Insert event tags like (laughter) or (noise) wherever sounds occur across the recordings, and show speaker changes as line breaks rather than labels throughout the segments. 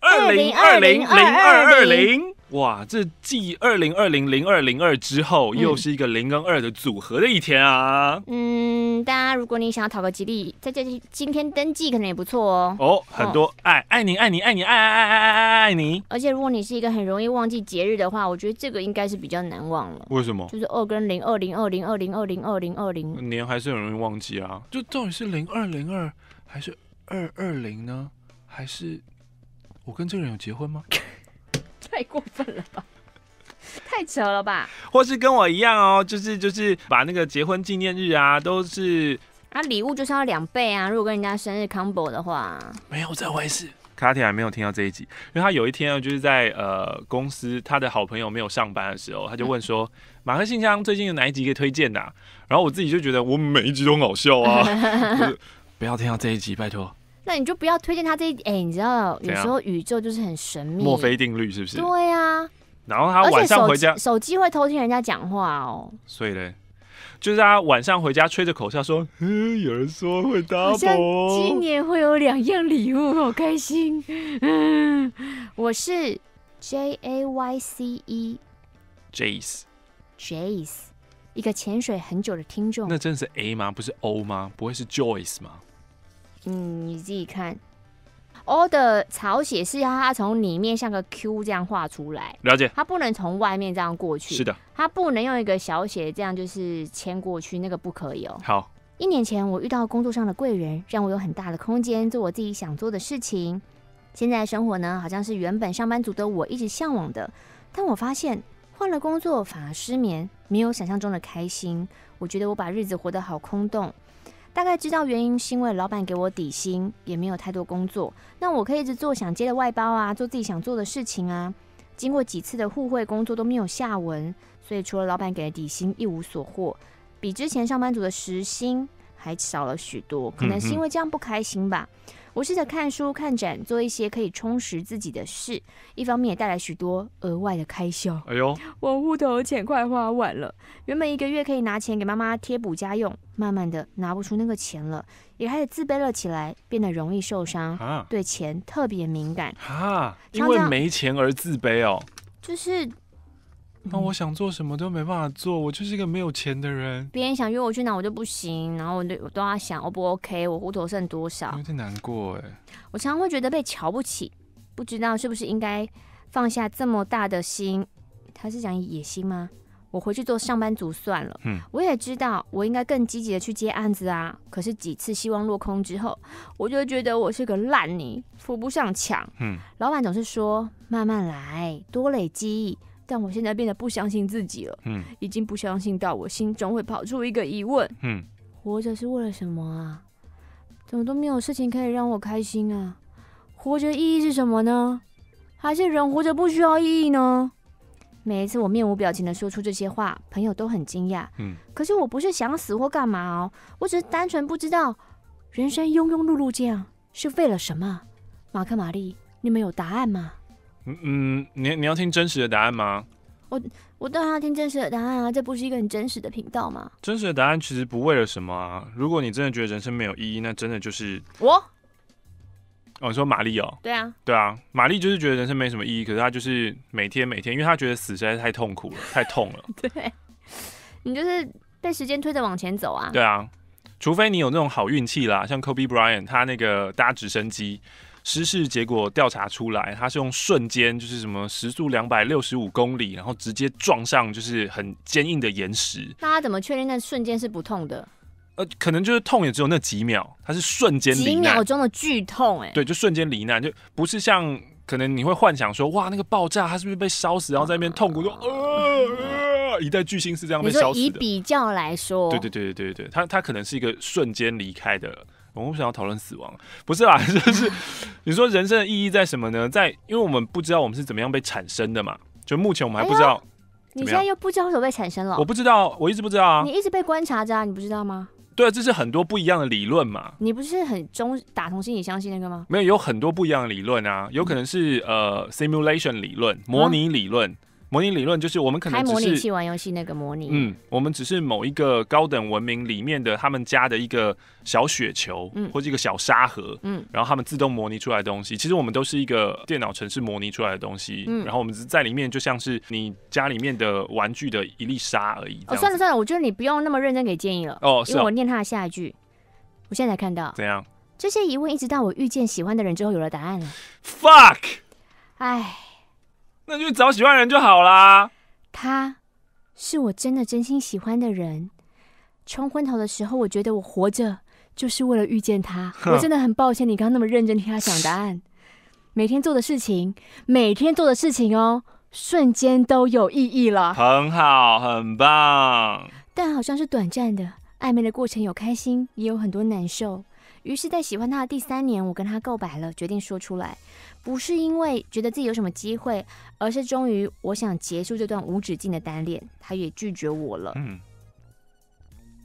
二零二零零二二零，哇！这继二零二零零二零二之后，又是一个零跟二的组合的一天啊。
嗯，大家如果你想要讨个吉利，在这今天登记可能也不错哦。
哦，很多爱爱你爱你爱你爱爱爱爱爱爱爱你。
而且如果你是一个很容易忘记节日的话，我觉得这个应该是比较难忘了。
为什么？
就是二跟零二零二零二零二零二零二零
年还是很容易忘记啊。就到底是零二零二还是二二零呢？还是？我跟这个人有结婚吗？(laughs)
太过分了吧，太扯了吧！
或是跟我一样哦，就是就是把那个结婚纪念日啊，都是
啊，礼物就是要两倍啊。如果跟人家生日 combo 的话，
没有这回事。卡提还没有听到这一集，因为他有一天啊，就是在呃公司，他的好朋友没有上班的时候，他就问说：“嗯、马克信箱最近有哪一集可以推荐的、啊？”然后我自己就觉得我每一集都很好笑啊，(laughs) 不要听到这一集，拜托。
那你就不要推荐他这一哎、欸，你知道有时候宇宙就是很神秘，
墨菲定律是不是？
对呀、啊。
然后他晚上回家，
手机会偷听人家讲话哦。
所以呢，就是他晚上回家吹着口哨说：“嗯，有人说会 double，
今年会有两样礼物，好开心。”嗯，我是 J A Y C E，Jace，Jace，一个潜水很久的听众。
那真的是 A 吗？不是 O 吗？不会是 Joyce 吗？
嗯，你自己看，O 的草写是要它从里面像个 Q 这样画出来，
了解。
它不能从外面这样过去，
是的。
它不能用一个小写这样就是牵过去，那个不可以哦。
好，
一年前我遇到工作上的贵人，让我有很大的空间做我自己想做的事情。现在生活呢，好像是原本上班族的我一直向往的，但我发现换了工作反而失眠，没有想象中的开心。我觉得我把日子活得好空洞。大概知道原因是因为老板给我底薪，也没有太多工作，那我可以一直做想接的外包啊，做自己想做的事情啊。经过几次的互惠工作都没有下文，所以除了老板给的底薪一无所获，比之前上班族的时薪还少了许多，可能是因为这样不开心吧。嗯我试着看书、看展，做一些可以充实自己的事，一方面也带来许多额外的开销。
哎呦，(laughs)
我户头的钱快花完了，原本一个月可以拿钱给妈妈贴补家用，慢慢的拿不出那个钱了，也开始自卑了起来，变得容易受伤，啊、对钱特别敏感。
啊，因为没钱而自卑哦，
就是。
那我想做什么都没办法做，我就是一个没有钱的人。
别人想约我去哪我就不行，然后我都我都要想 O 不 OK，我户头剩多少？
有点难过哎。
我常常会觉得被瞧不起，不知道是不是应该放下这么大的心？他是讲野心吗？我回去做上班族算了。嗯，我也知道我应该更积极的去接案子啊。可是几次希望落空之后，我就觉得我是个烂泥，扶不上墙。嗯，老板总是说慢慢来，多累积。但我现在变得不相信自己了，嗯，已经不相信到我心中会跑出一个疑问，嗯，活着是为了什么啊？怎么都没有事情可以让我开心啊？活着意义是什么呢？还是人活着不需要意义呢？每一次我面无表情的说出这些话，朋友都很惊讶，嗯，可是我不是想死或干嘛哦，我只是单纯不知道人生庸庸碌碌这样是为了什么？马克、玛丽，你们有答案吗？
嗯嗯，你你要听真实的答案吗？
我我当然要听真实的答案啊！这不是一个很真实的频道吗？
真实的答案其实不为了什么啊！如果你真的觉得人生没有意义，那真的就是
我。
哦，你说玛丽哦？
对啊，
对啊，玛丽就是觉得人生没什么意义，可是她就是每天每天，因为她觉得死实在是太痛苦了，(laughs) 太痛了。
对，你就是被时间推着往前走啊！
对啊，除非你有那种好运气啦，像 Kobe Bryant 他那个搭直升机。失事结果调查出来，他是用瞬间，就是什么时速两百六十五公里，然后直接撞上就是很坚硬的岩石。
那他怎么确定那瞬间是不痛的？
呃，可能就是痛也只有那几秒，它是瞬间
几秒钟的剧痛，哎，
对，就瞬间罹难，就不是像可能你会幻想说，哇，那个爆炸他是不是被烧死，然后在那边痛苦说，呃，呃，一代巨星是这样被烧死的。
以比较来说，
对对对对对对，他他可能是一个瞬间离开的。我们不想要讨论死亡，不是啦？(laughs) 就是你说人生的意义在什么呢？在，因为我们不知道我们是怎么样被产生的嘛。就目前我们还不知道。哎、
你现在又不知道怎么被产生了？
我不知道，我一直不知道啊。
你一直被观察着啊，你不知道吗？
对啊，这是很多不一样的理论嘛。
你不是很中打从心里相信那个吗？
没有，有很多不一样的理论啊。有可能是呃，simulation 理论，模拟理论。模拟理论就是我们可能
开模拟器玩游戏那个模拟。
嗯，我们只是某一个高等文明里面的他们家的一个小雪球，嗯，或者一个小沙盒，嗯，然后他们自动模拟出来的东西，其实我们都是一个电脑程式模拟出来的东西，嗯，然后我们在里面就像是你家里面的玩具的一粒沙而已。
哦，算了算了，我觉得你不用那么认真给建议了。哦，是哦，因为我念他的下一句，我现在才看到。
怎样？
这些疑问一直到我遇见喜欢的人之后有了答案了。
Fuck！
哎，
那就找喜欢的人就好啦。
他是我真的真心喜欢的人。冲昏头的时候，我觉得我活着就是为了遇见他。我真的很抱歉，你刚刚那么认真听他讲答案。每天做的事情，每天做的事情哦，瞬间都有意义了。
很好，很棒。
但好像是短暂的，暧昧的过程有开心，也有很多难受。于是，在喜欢他的第三年，我跟他告白了，决定说出来，不是因为觉得自己有什么机会，而是终于我想结束这段无止境的单恋，他也拒绝我了。嗯，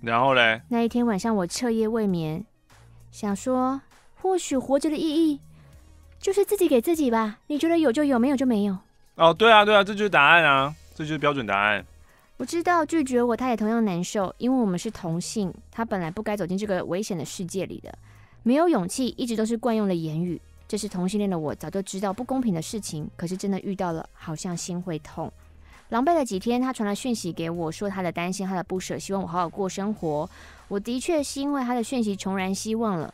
然后嘞？
那一天晚上，我彻夜未眠，想说，或许活着的意义就是自己给自己吧。你觉得有就有，没有就没有。
哦，对啊，对啊，这就是答案啊，这就是标准答案。
我知道拒绝我，他也同样难受，因为我们是同性，他本来不该走进这个危险的世界里的。没有勇气，一直都是惯用的言语。这是同性恋的我早就知道不公平的事情，可是真的遇到了，好像心会痛。狼狈了几天，他传了讯息给我，说他的担心，他的不舍，希望我好好过生活。我的确是因为他的讯息重燃希望了，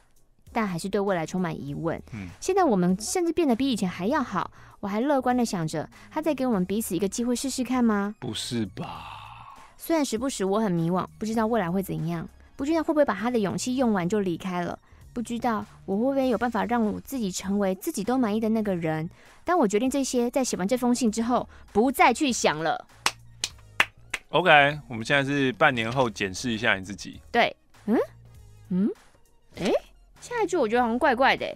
但还是对未来充满疑问。嗯，现在我们甚至变得比以前还要好，我还乐观的想着，他再给我们彼此一个机会试试看吗？
不是吧？
虽然时不时我很迷惘，不知道未来会怎样，不知道会不会把他的勇气用完就离开了。不知道我会不会有办法让我自己成为自己都满意的那个人。当我决定这些，在写完这封信之后，不再去想了。
OK，我们现在是半年后检视一下你自己。
对，嗯嗯，哎，下一句我觉得好像怪怪的。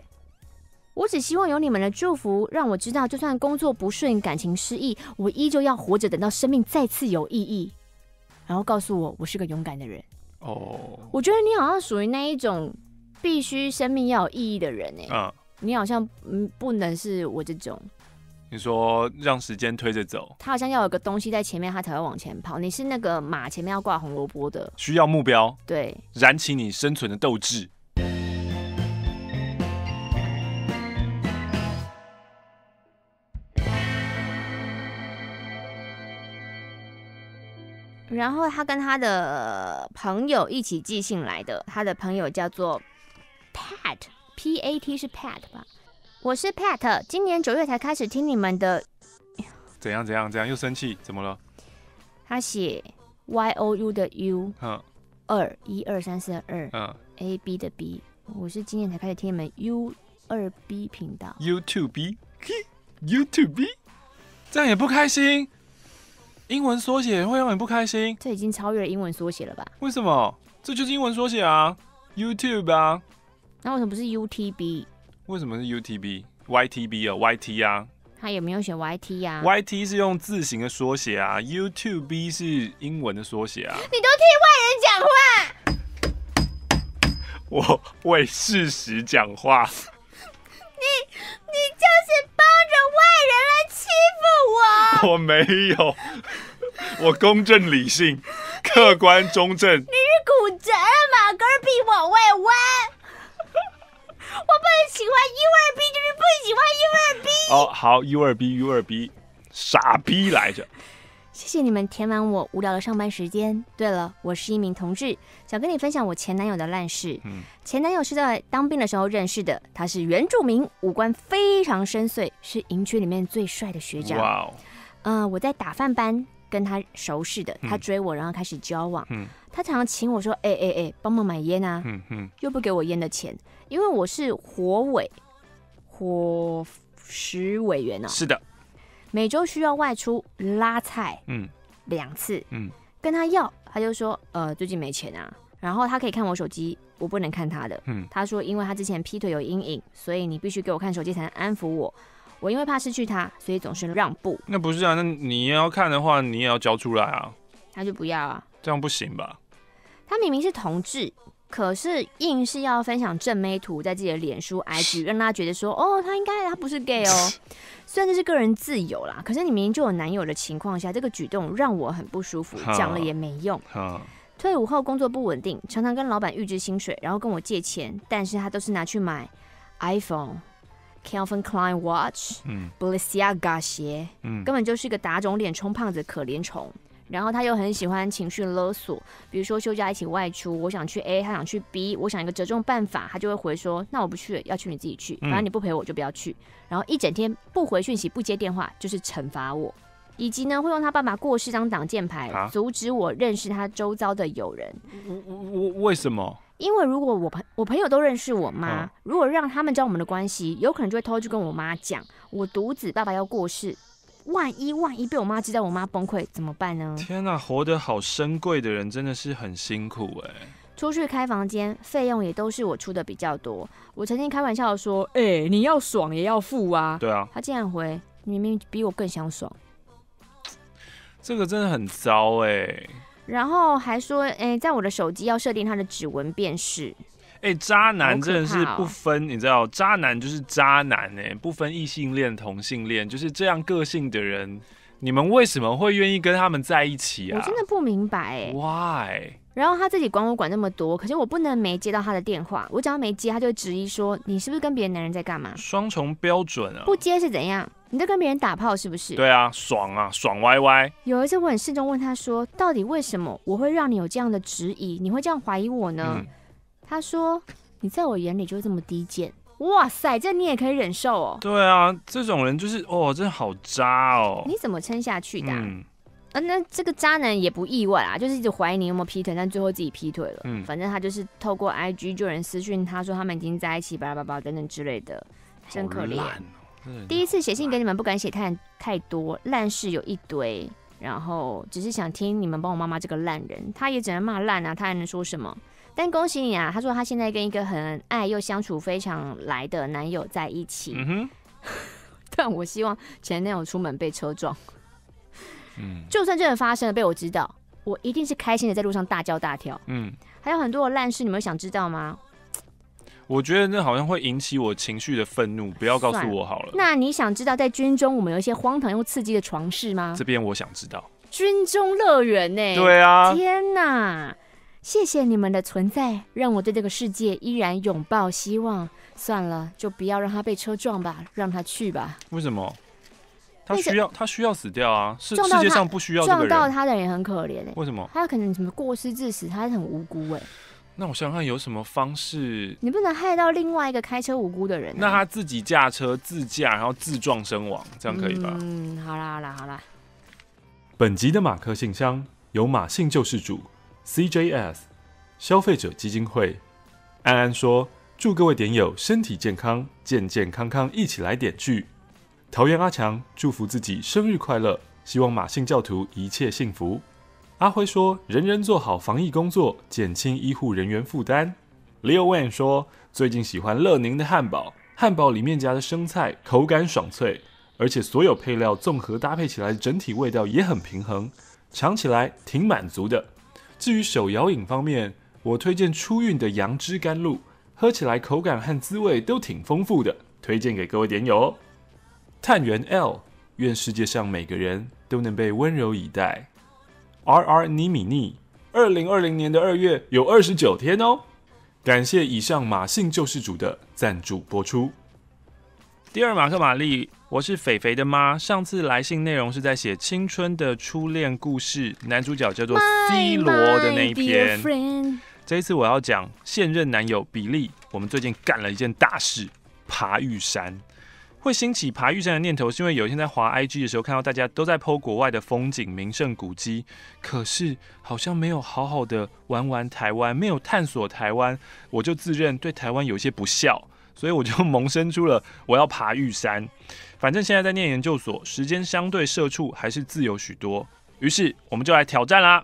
我只希望有你们的祝福，让我知道，就算工作不顺、感情失意，我依旧要活着，等到生命再次有意义。然后告诉我，我是个勇敢的人。哦，我觉得你好像属于那一种。必须生命要有意义的人哎，嗯，你好像嗯不能是我这种。
你说让时间推着走，
他好像要有个东西在前面，他才会往前跑。你是那个马前面要挂红萝卜的，
需要目标，
对，
燃起你生存的斗志。
然后他跟他的朋友一起寄信来的，他的朋友叫做。Pat，P A T 是 Pat 吧？我是 Pat，今年九月才开始听你们的。
怎样怎样怎样？又生气？怎么了？
他写 Y O U 的 U，嗯，二一二三四二，嗯，A B 的 B。我是今年才开始听你们 U 二 B 频道。
U two B，U two B，这样也不开心？英文缩写会让你不开心？
这已经超越了英文缩写了吧？
为什么？这就是英文缩写啊，YouTube 啊。
那为什么不是 UTB？
为什么是 UTB？YTB 哦，YT 啊。
他有没有选 YT 呀
？YT 是用字形的缩写啊，YouTube 是英文的缩写啊。
你都替外人讲话。
我为事实讲话。(laughs)
你你就是帮着外人来欺负我。(laughs)
我没有，我公正理性，客观中正。你
是骨折了吗？哥比我会弯。我不喜欢 U 二 B，就是不喜欢 U 二 B。
哦，好，U 二 B，U 二 B，傻逼来着。
谢谢你们填满我无聊的上班时间。对了，我是一名同志，想跟你分享我前男友的烂事。嗯，前男友是在当兵的时候认识的，他是原住民，五官非常深邃，是营区里面最帅的学长。哇哦。嗯，我在打饭班跟他熟识的，他追我，然后开始交往。嗯。他常常请我说：“哎哎哎，帮忙买烟啊！”嗯嗯，又不给我烟的钱。因为我是火委，伙食委员呢、啊。
是的，
每周需要外出拉菜，嗯，两次，嗯，跟他要，他就说，呃，最近没钱啊。然后他可以看我手机，我不能看他的。嗯，他说，因为他之前劈腿有阴影，所以你必须给我看手机才能安抚我。我因为怕失去他，所以总是让步。
那不是啊，那你要看的话，你也要交出来啊。
他就不要啊，
这样不行吧？
他明明是同志。可是硬是要分享正妹图在自己的脸书 IG，(laughs) 让他觉得说，哦，他应该他不是 gay 哦。(laughs) 虽然这是个人自由啦，可是你明明就有男友的情况下，这个举动让我很不舒服，讲了也没用。(laughs) 退伍后工作不稳定，常常跟老板预支薪水，然后跟我借钱，但是他都是拿去买 iPhone、Calvin Klein Watch、嗯、Balenciaga 鞋，嗯，根本就是一个打肿脸充胖子可怜虫。然后他又很喜欢情绪勒索，比如说休假一起外出，我想去 A，他想去 B，我想一个折中办法，他就会回说，那我不去了，要去你自己去，反正你不陪我就不要去。然后一整天不回讯息、不接电话，就是惩罚我。以及呢，会用他爸爸过世当挡箭牌，啊、阻止我认识他周遭的友人。
我我为什么？
因为如果我朋我朋友都认识我妈，啊、如果让他们知道我们的关系，有可能就会偷偷去跟我妈讲，我独子爸爸要过世。万一万一被我妈知道，我妈崩溃怎么办呢？
天哪，活得好深贵的人真的是很辛苦哎。
出去开房间费用也都是我出的比较多。我曾经开玩笑说：“哎、欸，你要爽也要付啊。”
对啊。
他竟然回：“你明明比我更想爽。”
这个真的很糟哎，
然后还说，哎、欸，在我的手机要设定他的指纹辨识。
哎、欸，渣男真的是不分，你知道，渣男就是渣男哎，不分异性恋、同性恋，就是这样个性的人，你们为什么会愿意跟他们在一起啊？
我真的不明白哎
，Why？
然后他自己管我管那么多，可是我不能没接到他的电话，我只要没接，他就会质疑说，你是不是跟别的男人在干嘛？
双重标准啊！
不接是怎样？你在跟别人打炮是不是？
对啊，爽啊，爽歪歪。
有一次我很慎重问他说，到底为什么我会让你有这样的质疑？你会这样怀疑我呢？嗯、他说，你在我眼里就是这么低贱。哇塞，这你也可以忍受哦？
对啊，这种人就是哦，真的好渣哦。
你怎么撑下去的、啊？嗯啊，那这个渣男也不意外啊，就是一直怀疑你有没有劈腿，但最后自己劈腿了。嗯，反正他就是透过 IG 就有人私讯他说他们已经在一起，巴拉巴拉等等之类的，真可怜。第一次写信给你们，不敢写太太多，烂事有一堆，然后只是想听你们帮我妈妈这个烂人，他也只能骂烂啊，他还能说什么？但恭喜你啊，他说他现在跟一个很爱又相处非常来的男友在一起。嗯哼，(laughs) 但我希望前男友出门被车撞。嗯，就算真的发生了，被我知道，我一定是开心的在路上大叫大跳。嗯，还有很多的烂事，你们想知道吗？
我觉得那好像会引起我情绪的愤怒，不要告诉我好了。
那你想知道在军中我们有一些荒唐又刺激的床事吗？
这边我想知道。
军中乐园呢？
对啊。
天哪！谢谢你们的存在，让我对这个世界依然拥抱希望。算了，就不要让他被车撞吧，让他去吧。
为什么？他需要他需要死掉啊！是世界上不需要这个人。
撞到他的人也很可怜哎。
为什么？
他可能什么过失致死，他很无辜哎。
那我想想看有什么方式？
你不能害到另外一个开车无辜的人。
那他自己驾车自驾，然后自撞身亡，这样可以吧？
嗯，好啦好啦好啦。
本集的马克信箱由马信救世主 CJS 消费者基金会安安说：祝各位点友身体健康，健健康康一起来点剧。桃园阿强祝福自己生日快乐，希望马信教徒一切幸福。阿辉说：人人做好防疫工作，减轻医护人员负担。Leo Wan 说：最近喜欢乐宁的汉堡，汉堡里面夹的生菜口感爽脆，而且所有配料综合搭配起来，整体味道也很平衡，尝起来挺满足的。至于手摇饮方面，我推荐初韵的杨枝甘露，喝起来口感和滋味都挺丰富的，推荐给各位点友哦。探员 L，愿世界上每个人都能被温柔以待。R R 尼米尼，二零二零年的二月有二十九天哦。感谢以上马姓救世主的赞助播出。
第二马克玛丽，我是肥肥的妈。上次来信内容是在写青春的初恋故事，男主角叫做 C 罗的那一篇。这一次我要讲现任男友比利，我们最近干了一件大事，爬玉山。会兴起爬玉山的念头，是因为有一天在滑 IG 的时候，看到大家都在 po 国外的风景、名胜古迹，可是好像没有好好的玩玩台湾，没有探索台湾，我就自认对台湾有些不孝，所以我就萌生出了我要爬玉山。反正现在在念研究所，时间相对社畜还是自由许多，于是我们就来挑战啦。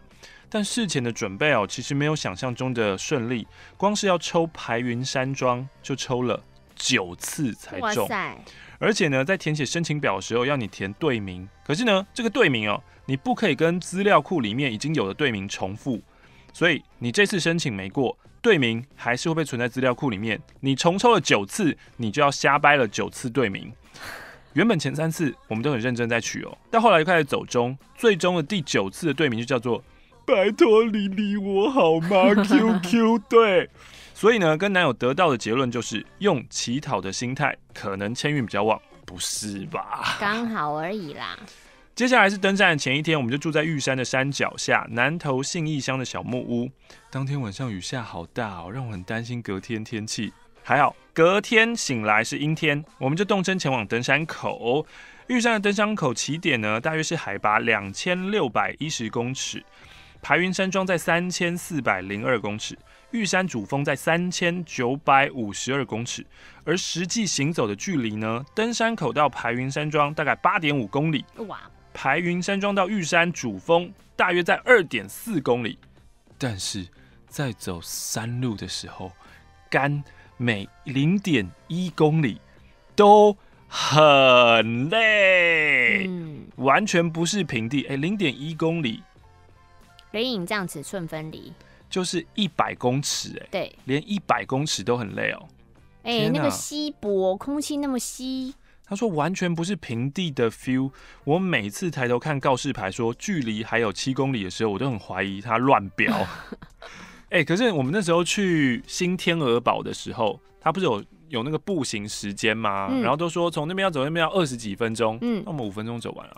但事前的准备哦，其实没有想象中的顺利，光是要抽排云山庄就抽了九次才中。而且呢，在填写申请表的时候，要你填队名。可是呢，这个队名哦，你不可以跟资料库里面已经有的队名重复。所以你这次申请没过，队名还是会被存在资料库里面。你重抽了九次，你就要瞎掰了九次队名。原本前三次我们都很认真在取哦，到后来就开始走中，最终的第九次的队名就叫做“拜托你理我好吗 (laughs) ”QQ 队。所以呢，跟男友得到的结论就是，用乞讨的心态，可能签运比较旺，不是吧？
刚好而已啦。
接下来是登山的前一天，我们就住在玉山的山脚下南投信义乡的小木屋。当天晚上雨下好大哦，让我很担心隔天天气。还好，隔天醒来是阴天，我们就动身前往登山口。玉山的登山口起点呢，大约是海拔两千六百一十公尺，排云山庄在三千四百零二公尺，玉山主峰在三千九百五十二公尺。而实际行走的距离呢，登山口到排云山庄大概八点五公里，哇！排云山庄到玉山主峰大约在二点四公里，但是在走山路的时候，肝。每零点一公里都很累，嗯，完全不是平地。哎，零点一公里，
雷影这样尺寸分离，
就是一百公尺。哎，对，连一百公尺都很累哦。
哎，那个稀薄，空气那么稀。
他说完全不是平地的 feel。我每次抬头看告示牌说距离还有七公里的时候，我都很怀疑他乱标。(laughs) 哎、欸，可是我们那时候去新天鹅堡的时候，他不是有有那个步行时间吗？嗯、然后都说从那边要走那边要二十几分钟，嗯，那我们五分钟走完了。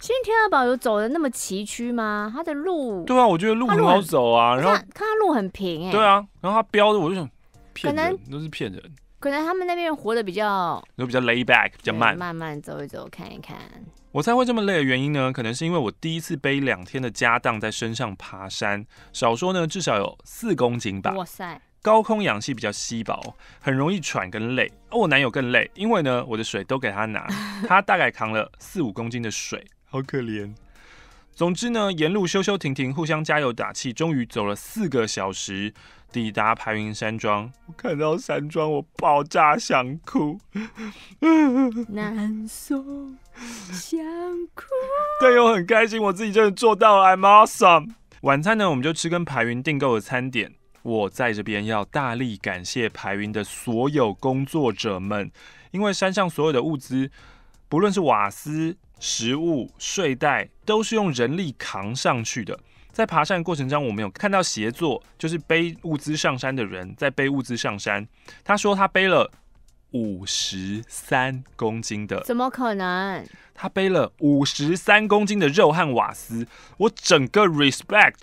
新天鹅堡有走的那么崎岖吗？它的路？
对啊，我觉得路很好走啊。然后看
它路很平哎、欸。
对啊，然后他标的我就想骗人，都是骗人。
可能他们那边人活得比较，
都比较 lay back，比较慢，
慢慢走一走，看一看。
我猜会这么累的原因呢，可能是因为我第一次背两天的家当在身上爬山，少说呢至少有四公斤吧。哇塞！高空氧气比较稀薄，很容易喘跟累。而我男友更累，因为呢我的水都给他拿，(laughs) 他大概扛了四五公斤的水，好可怜。总之呢，沿路修修停停，互相加油打气，终于走了四个小时，抵达排云山庄。我看到山庄，我爆炸想哭，
难受想哭，
但又很开心，我自己真的做到了，I'm awesome。晚餐呢，我们就吃跟排云订购的餐点。我在这边要大力感谢排云的所有工作者们，因为山上所有的物资，不论是瓦斯。食物、睡袋都是用人力扛上去的。在爬山的过程中，我们有看到协作，就是背物资上山的人在背物资上山。他说他背了五十三公斤的，
怎么可能？
他背了五十三公斤的肉和瓦斯，我整个 respect，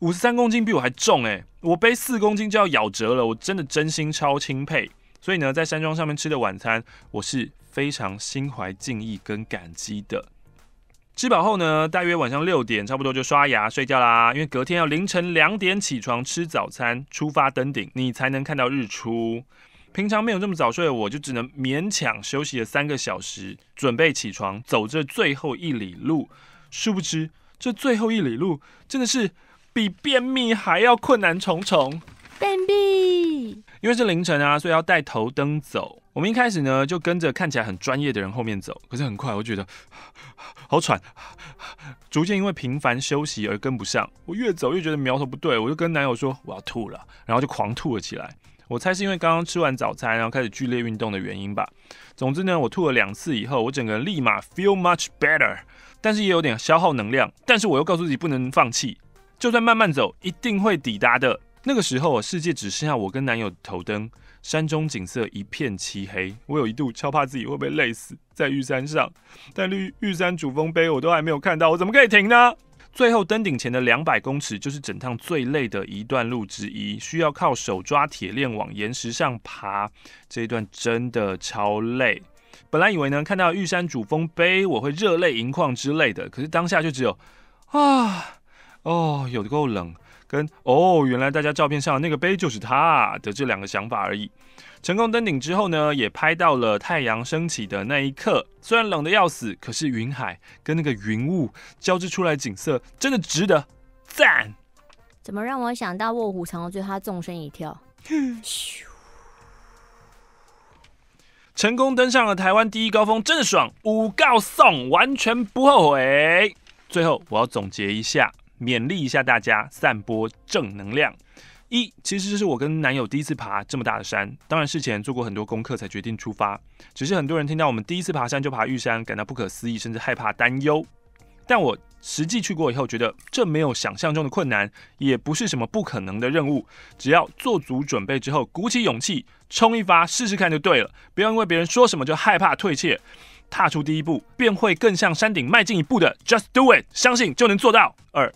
五十三公斤比我还重哎，我背四公斤就要咬折了，我真的真心超钦佩。所以呢，在山庄上面吃的晚餐，我是。非常心怀敬意跟感激的。吃饱后呢，大约晚上六点，差不多就刷牙睡觉啦。因为隔天要凌晨两点起床吃早餐，出发登顶，你才能看到日出。平常没有这么早睡的我，就只能勉强休息了三个小时，准备起床走这最后一里路。殊不知，这最后一里路真的是比便秘还要困难重重。
便秘，
因为是凌晨啊，所以要带头灯走。我们一开始呢，就跟着看起来很专业的人后面走，可是很快我觉得好喘，逐渐因为频繁休息而跟不上。我越走越觉得苗头不对，我就跟男友说我要吐了，然后就狂吐了起来。我猜是因为刚刚吃完早餐，然后开始剧烈运动的原因吧。总之呢，我吐了两次以后，我整个人立马 feel much better，但是也有点消耗能量。但是我又告诉自己不能放弃，就算慢慢走，一定会抵达的。那个时候，世界只剩下我跟男友头灯。山中景色一片漆黑，我有一度超怕自己会被累死在玉山上，但玉玉山主峰碑我都还没有看到，我怎么可以停呢？最后登顶前的两百公尺就是整趟最累的一段路之一，需要靠手抓铁链往岩石上爬，这一段真的超累。本来以为呢，看到玉山主峰碑我会热泪盈眶之类的，可是当下就只有啊，哦，有够冷。跟哦，原来大家照片上的那个碑就是他的这两个想法而已。成功登顶之后呢，也拍到了太阳升起的那一刻。虽然冷得要死，可是云海跟那个云雾交织出来景色真的值得赞。
怎么让我想到卧虎藏龙，对他纵身一跳？(laughs)
成功登上了台湾第一高峰，真的爽，五告送，完全不后悔。最后我要总结一下。勉励一下大家，散播正能量。一，其实这是我跟男友第一次爬这么大的山，当然事前做过很多功课才决定出发。只是很多人听到我们第一次爬山就爬玉山，感到不可思议，甚至害怕担忧。但我实际去过以后，觉得这没有想象中的困难，也不是什么不可能的任务。只要做足准备之后，鼓起勇气冲一发，试试看就对了。不要因为别人说什么就害怕退却，踏出第一步，便会更向山顶迈进一步的。Just do it，相信就能做到。二。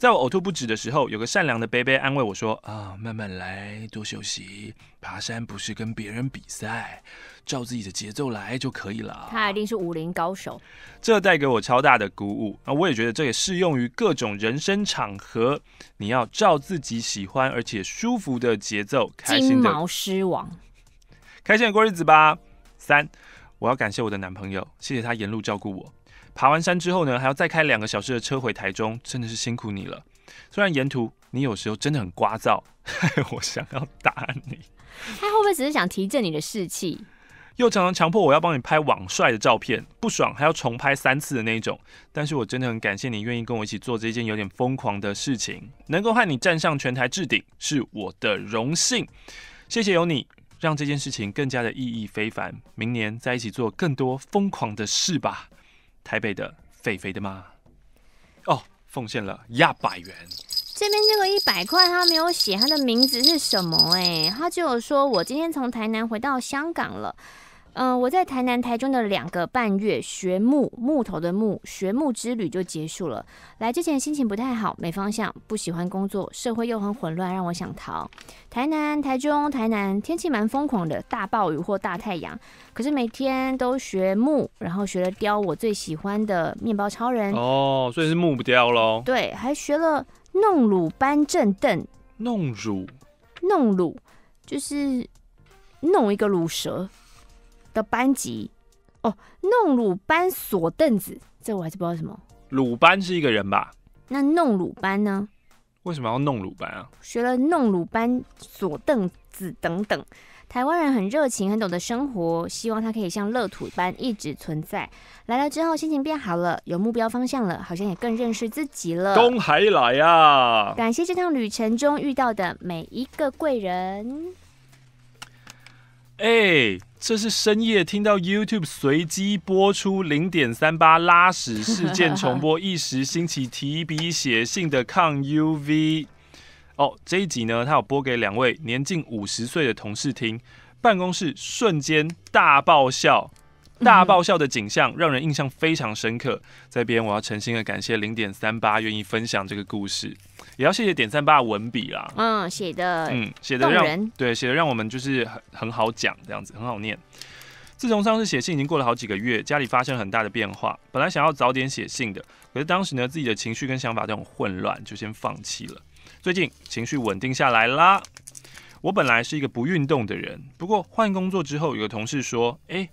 在我呕吐不止的时候，有个善良的伯伯安慰我说：“啊，慢慢来，多休息。爬山不是跟别人比赛，照自己的节奏来就可以了。”
他一定是武林高手，
这带给我超大的鼓舞。那我也觉得这也适用于各种人生场合，你要照自己喜欢而且舒服的节奏，开心的。
金毛狮王，
开心的过日子吧。三，我要感谢我的男朋友，谢谢他沿路照顾我。爬完山之后呢，还要再开两个小时的车回台中，真的是辛苦你了。虽然沿途你有时候真的很聒噪，(laughs) 我想要打你。
他会不会只是想提振你的士气？
又常常强迫我要帮你拍网帅的照片，不爽还要重拍三次的那一种。但是我真的很感谢你愿意跟我一起做这件有点疯狂的事情，能够和你站上全台置顶是我的荣幸。谢谢有你，让这件事情更加的意义非凡。明年再一起做更多疯狂的事吧。台北的肥肥的吗哦，奉献了一百元。
这边这个一百块，他没有写他的名字是什么哎，他只有说我今天从台南回到香港了。嗯、呃，我在台南、台中的两个半月学木木头的木学木之旅就结束了。来之前心情不太好，没方向，不喜欢工作，社会又很混乱，让我想逃。台南、台中、台南天气蛮疯狂的，大暴雨或大太阳。可是每天都学木，然后学了雕我最喜欢的面包超人。
哦，所以是木不雕喽？
对，还学了弄乳搬正凳。
弄乳？
弄乳就是弄一个乳蛇。的班级哦，弄鲁班锁凳子，这我还是不知道什么。
鲁班是一个人吧？
那弄鲁班呢？
为什么要弄鲁班啊？
学了弄鲁班锁凳子等等。台湾人很热情，很懂得生活，希望他可以像乐土般一直存在。来了之后，心情变好了，有目标方向了，好像也更认识自己了。
东海来、啊！
感谢这趟旅程中遇到的每一个贵人。
哎、欸。这是深夜听到 YouTube 随机播出零点三八拉屎事件重播，一时兴起提笔写信的抗 UV 哦。这一集呢，他有播给两位年近五十岁的同事听，办公室瞬间大爆笑。大爆笑的景象让人印象非常深刻，在这边我要诚心的感谢零点三八愿意分享这个故事，也要谢谢点三八的文笔啦，
嗯，写的，
嗯，写的让对写的让我们就是很很好讲这样子，很好念。自从上次写信已经过了好几个月，家里发生了很大的变化，本来想要早点写信的，可是当时呢自己的情绪跟想法都很混乱，就先放弃了。最近情绪稳定下来啦。我本来是一个不运动的人，不过换工作之后，有个同事说，哎、欸。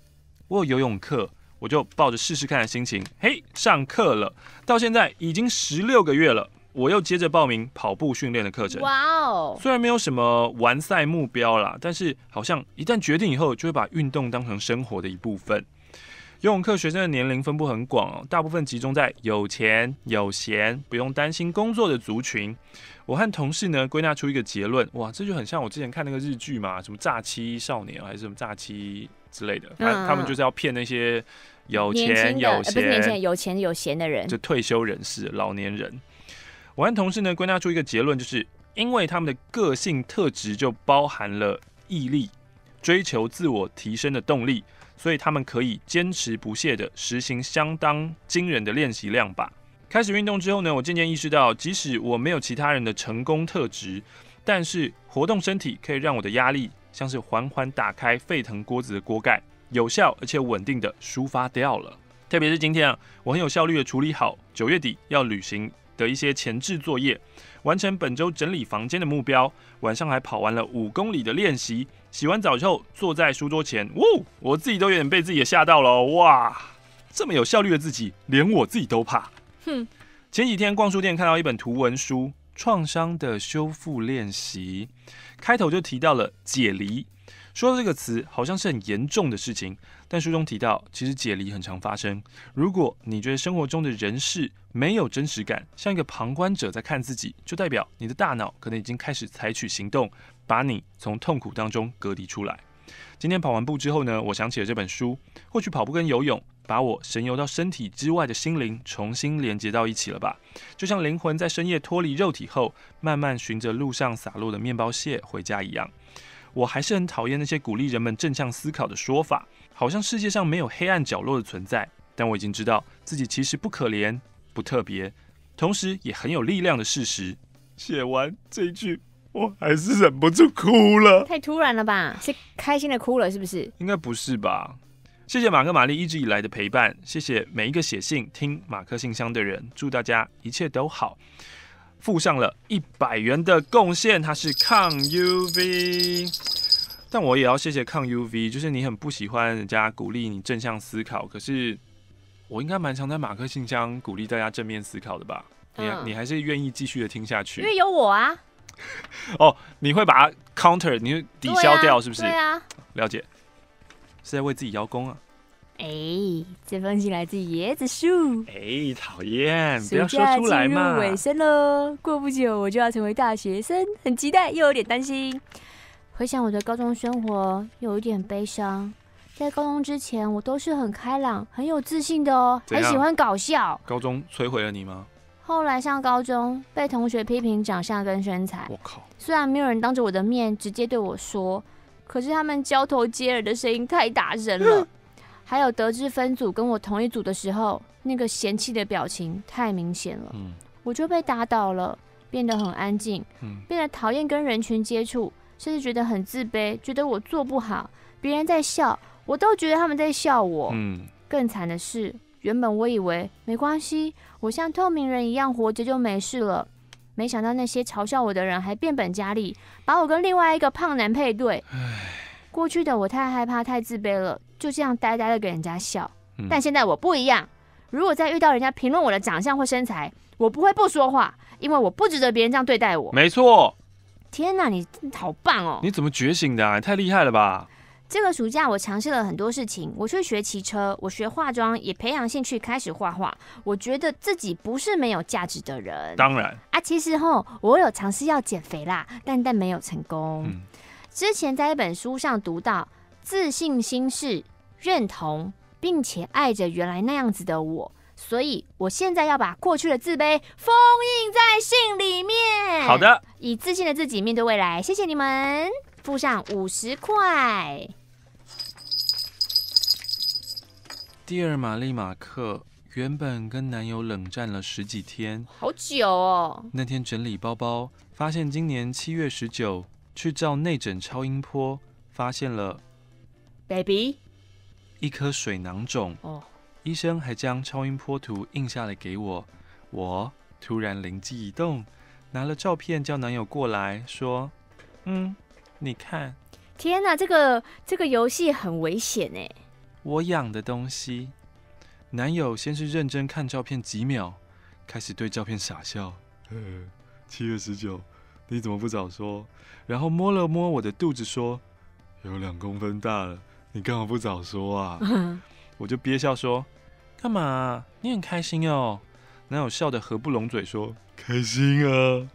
我有游泳课，我就抱着试试看的心情，嘿，上课了。到现在已经十六个月了，我又接着报名跑步训练的课程。哇哦！虽然没有什么完赛目标啦，但是好像一旦决定以后，就会把运动当成生活的一部分。游泳课学生的年龄分布很广哦，大部分集中在有钱有闲、不用担心工作的族群。我和同事呢归纳出一个结论，哇，这就很像我之前看那个日剧嘛，什么诈欺少年还是什么诈欺。之类的，反正他们就是要骗那些有钱有闲、呃、不是年轻人有钱有闲的人，就退休人士、老年人。我和同事呢归纳出一个结论，就是因为他们的个性特质就包含了毅力、追求自我提升的动力，所以他们可以坚持不懈的实行相当惊人的练习量吧。开始运动之后呢，我渐渐意识到，即使我没有其他人的成功特质，但是活动身体可以让我的压力。像是缓缓打开沸腾锅子的锅盖，有效而且稳定的抒发掉了。特别是今天啊，我很有效率的处理好九月底要旅行的一些前置作业，完成本周整理房间的目标。晚上还跑完了五公里的练习。洗完澡之后，坐在书桌前，呜，我自己都有点被自己也吓到了。哇，这么有效率的自己，连我自己都怕。哼，前几天逛书店看到一本图文书。创伤的修复练习，开头就提到了解离，说到这个词，好像是很严重的事情，但书中提到，其实解离很常发生。如果你觉得生活中的人事没有真实感，像一个旁观者在看自己，就代表你的大脑可能已经开始采取行动，把你从痛苦当中隔离出来。今天跑完步之后呢，我想起了这本书。或许跑步跟游泳，把我神游到身体之外的心灵重新连接到一起了吧？就像灵魂在深夜脱离肉体后，慢慢循着路上洒落的面包屑回家一样。我还是很讨厌那些鼓励人们正向思考的说法，好像世界上没有黑暗角落的存在。但我已经知道自己其实不可怜、不特别，同时也很有力量的事实。写完这句。我还是忍不住哭了，
太突然了吧？是开心的哭了，是不是？
应该不是吧？谢谢马克、玛丽一直以来的陪伴，谢谢每一个写信听马克信箱的人，祝大家一切都好。附上了一百元的贡献，它是抗 UV，但我也要谢谢抗 UV，就是你很不喜欢人家鼓励你正向思考，可是我应该蛮常在马克信箱鼓励大家正面思考的吧？你、嗯、你还是愿意继续的听下去，
因为有我啊。(laughs)
哦，你会把它 counter，你会抵消掉，是不是？
对啊，
了解，是在为自己邀功啊。
哎、欸，这封信来自椰子树。
哎、欸，讨厌，不要说出来嘛。
尾声喽，过不久我就要成为大学生，很期待又有点担心。回想我的高中生活，又有一点悲伤。在高中之前，我都是很开朗、很有自信的哦，很喜欢搞笑。
高中摧毁了你吗？
后来上高中，被同学批评长相跟身材。
我靠！
虽然没有人当着我的面直接对我说，可是他们交头接耳的声音太大声了。还有得知分组跟我同一组的时候，那个嫌弃的表情太明显了。嗯，我就被打倒了，变得很安静，变得讨厌跟人群接触，甚至觉得很自卑，觉得我做不好，别人在笑，我都觉得他们在笑我。嗯，更惨的是。原本我以为没关系，我像透明人一样活着就没事了。没想到那些嘲笑我的人还变本加厉，把我跟另外一个胖男配对。过去的我太害怕、太自卑了，就这样呆呆的给人家笑。但现在我不一样，如果再遇到人家评论我的长相或身材，我不会不说话，因为我不值得别人这样对待我。
没错。
天哪，你好棒哦！
你怎么觉醒的啊？太厉害了吧！
这个暑假我尝试了很多事情，我去学骑车，我学化妆，也培养兴趣开始画画。我觉得自己不是没有价值的人。
当然
啊，其实吼，我有尝试要减肥啦，但但没有成功。嗯。之前在一本书上读到，自信心是认同并且爱着原来那样子的我，所以我现在要把过去的自卑封印在信里面。
好的，
以自信的自己面对未来。谢谢你们，附上五十块。
Dear 玛丽马克，原本跟男友冷战了十几天，
好久哦。
那天整理包包，发现今年七月十九去照内诊超音波，发现了
baby
一颗水囊肿。哦，医生还将超音波图印下来给我。我突然灵机一动，拿了照片叫男友过来说：“嗯，你看。”
天哪，这个这个游戏很危险哎。
我养的东西，男友先是认真看照片几秒，开始对照片傻笑。七月十九，你怎么不早说？然后摸了摸我的肚子，说有两公分大了，你干嘛不早说啊？(laughs) 我就憋笑说，干嘛？你很开心哦。男友笑得合不拢嘴，说开心啊。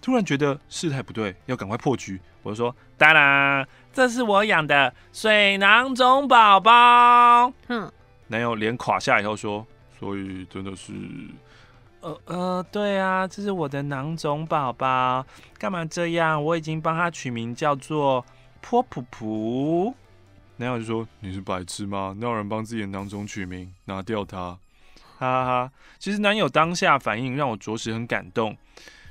突然觉得事态不对，要赶快破局。我就说，当然。这是我养的水囊肿宝宝。哼，男友脸垮下以后说：“所以真的是，呃呃，对啊，这是我的囊肿宝宝。干嘛这样？我已经帮他取名叫做泼噗噗。”男友就说：“你是白痴吗？哪有人帮自己的囊肿取名？拿掉它！”哈哈哈。其实男友当下反应让我着实很感动。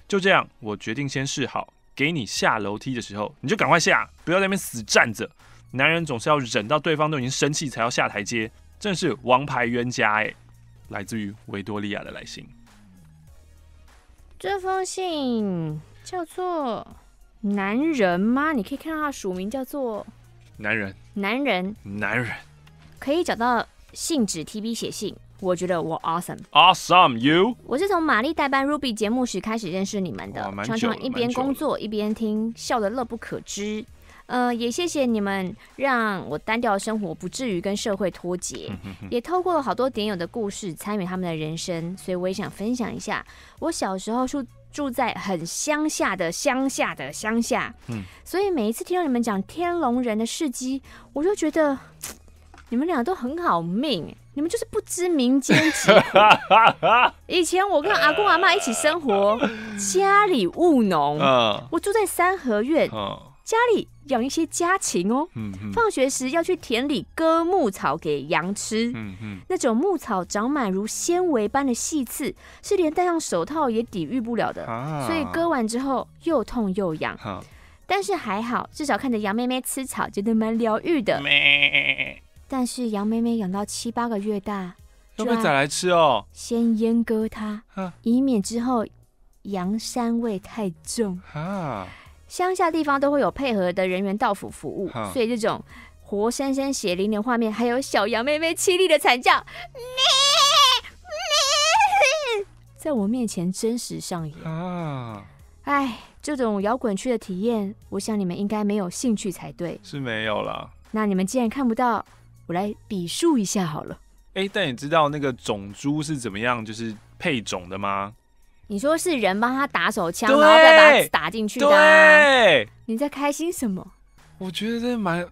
就这样，我决定先试好。给你下楼梯的时候，你就赶快下，不要在那边死站着。男人总是要忍到对方都已经生气才要下台阶，真是王牌冤家哎！来自于维多利亚的来信，
这封信叫做“男人”吗？你可以看到他的署名叫做“
男人”，
男人，
男人，
可以找到信纸 TB 写信。我觉得我
awesome，awesome you。
我是从玛丽代班 Ruby 节目时开始认识你们的，常常一边工作一边听，笑得乐不可支。呃，也谢谢你们让我单调的生活不至于跟社会脱节，也透过了好多点友的故事参与他们的人生，所以我也想分享一下。我小时候住住在很乡下的乡下的乡下，嗯，所以每一次听到你们讲天龙人的事迹，我就觉得你们俩都很好命，你们就是不知民间疾苦。(laughs) 以前我跟阿公阿妈一起生活，家里务农，我住在三合院。家里养一些家禽哦，放学时要去田里割牧草给羊吃，那种牧草长满如纤维般的细刺，是连戴上手套也抵御不了的，啊、所以割完之后又痛又痒。啊、但是还好，至少看着羊妹妹吃草，觉得蛮疗愈的。咩但是羊妹妹养到七八个月大，
要不要再来吃哦？
先阉割它，啊、以免之后羊膻味太重。啊乡下地方都会有配合的人员到府服务，所以这种活生生血淋淋的画面，还有小羊妹妹凄厉的惨叫，在我面前真实上演。啊，哎，这种摇滚区的体验，我想你们应该没有兴趣才对。
是没有了。
那你们既然看不到，我来比数一下好了。
哎，但你知道那个种猪是怎么样，就是配种的吗？
你说是人帮他打手枪，然后再把它打进去的？对，你在开心什么？
我觉得这蛮，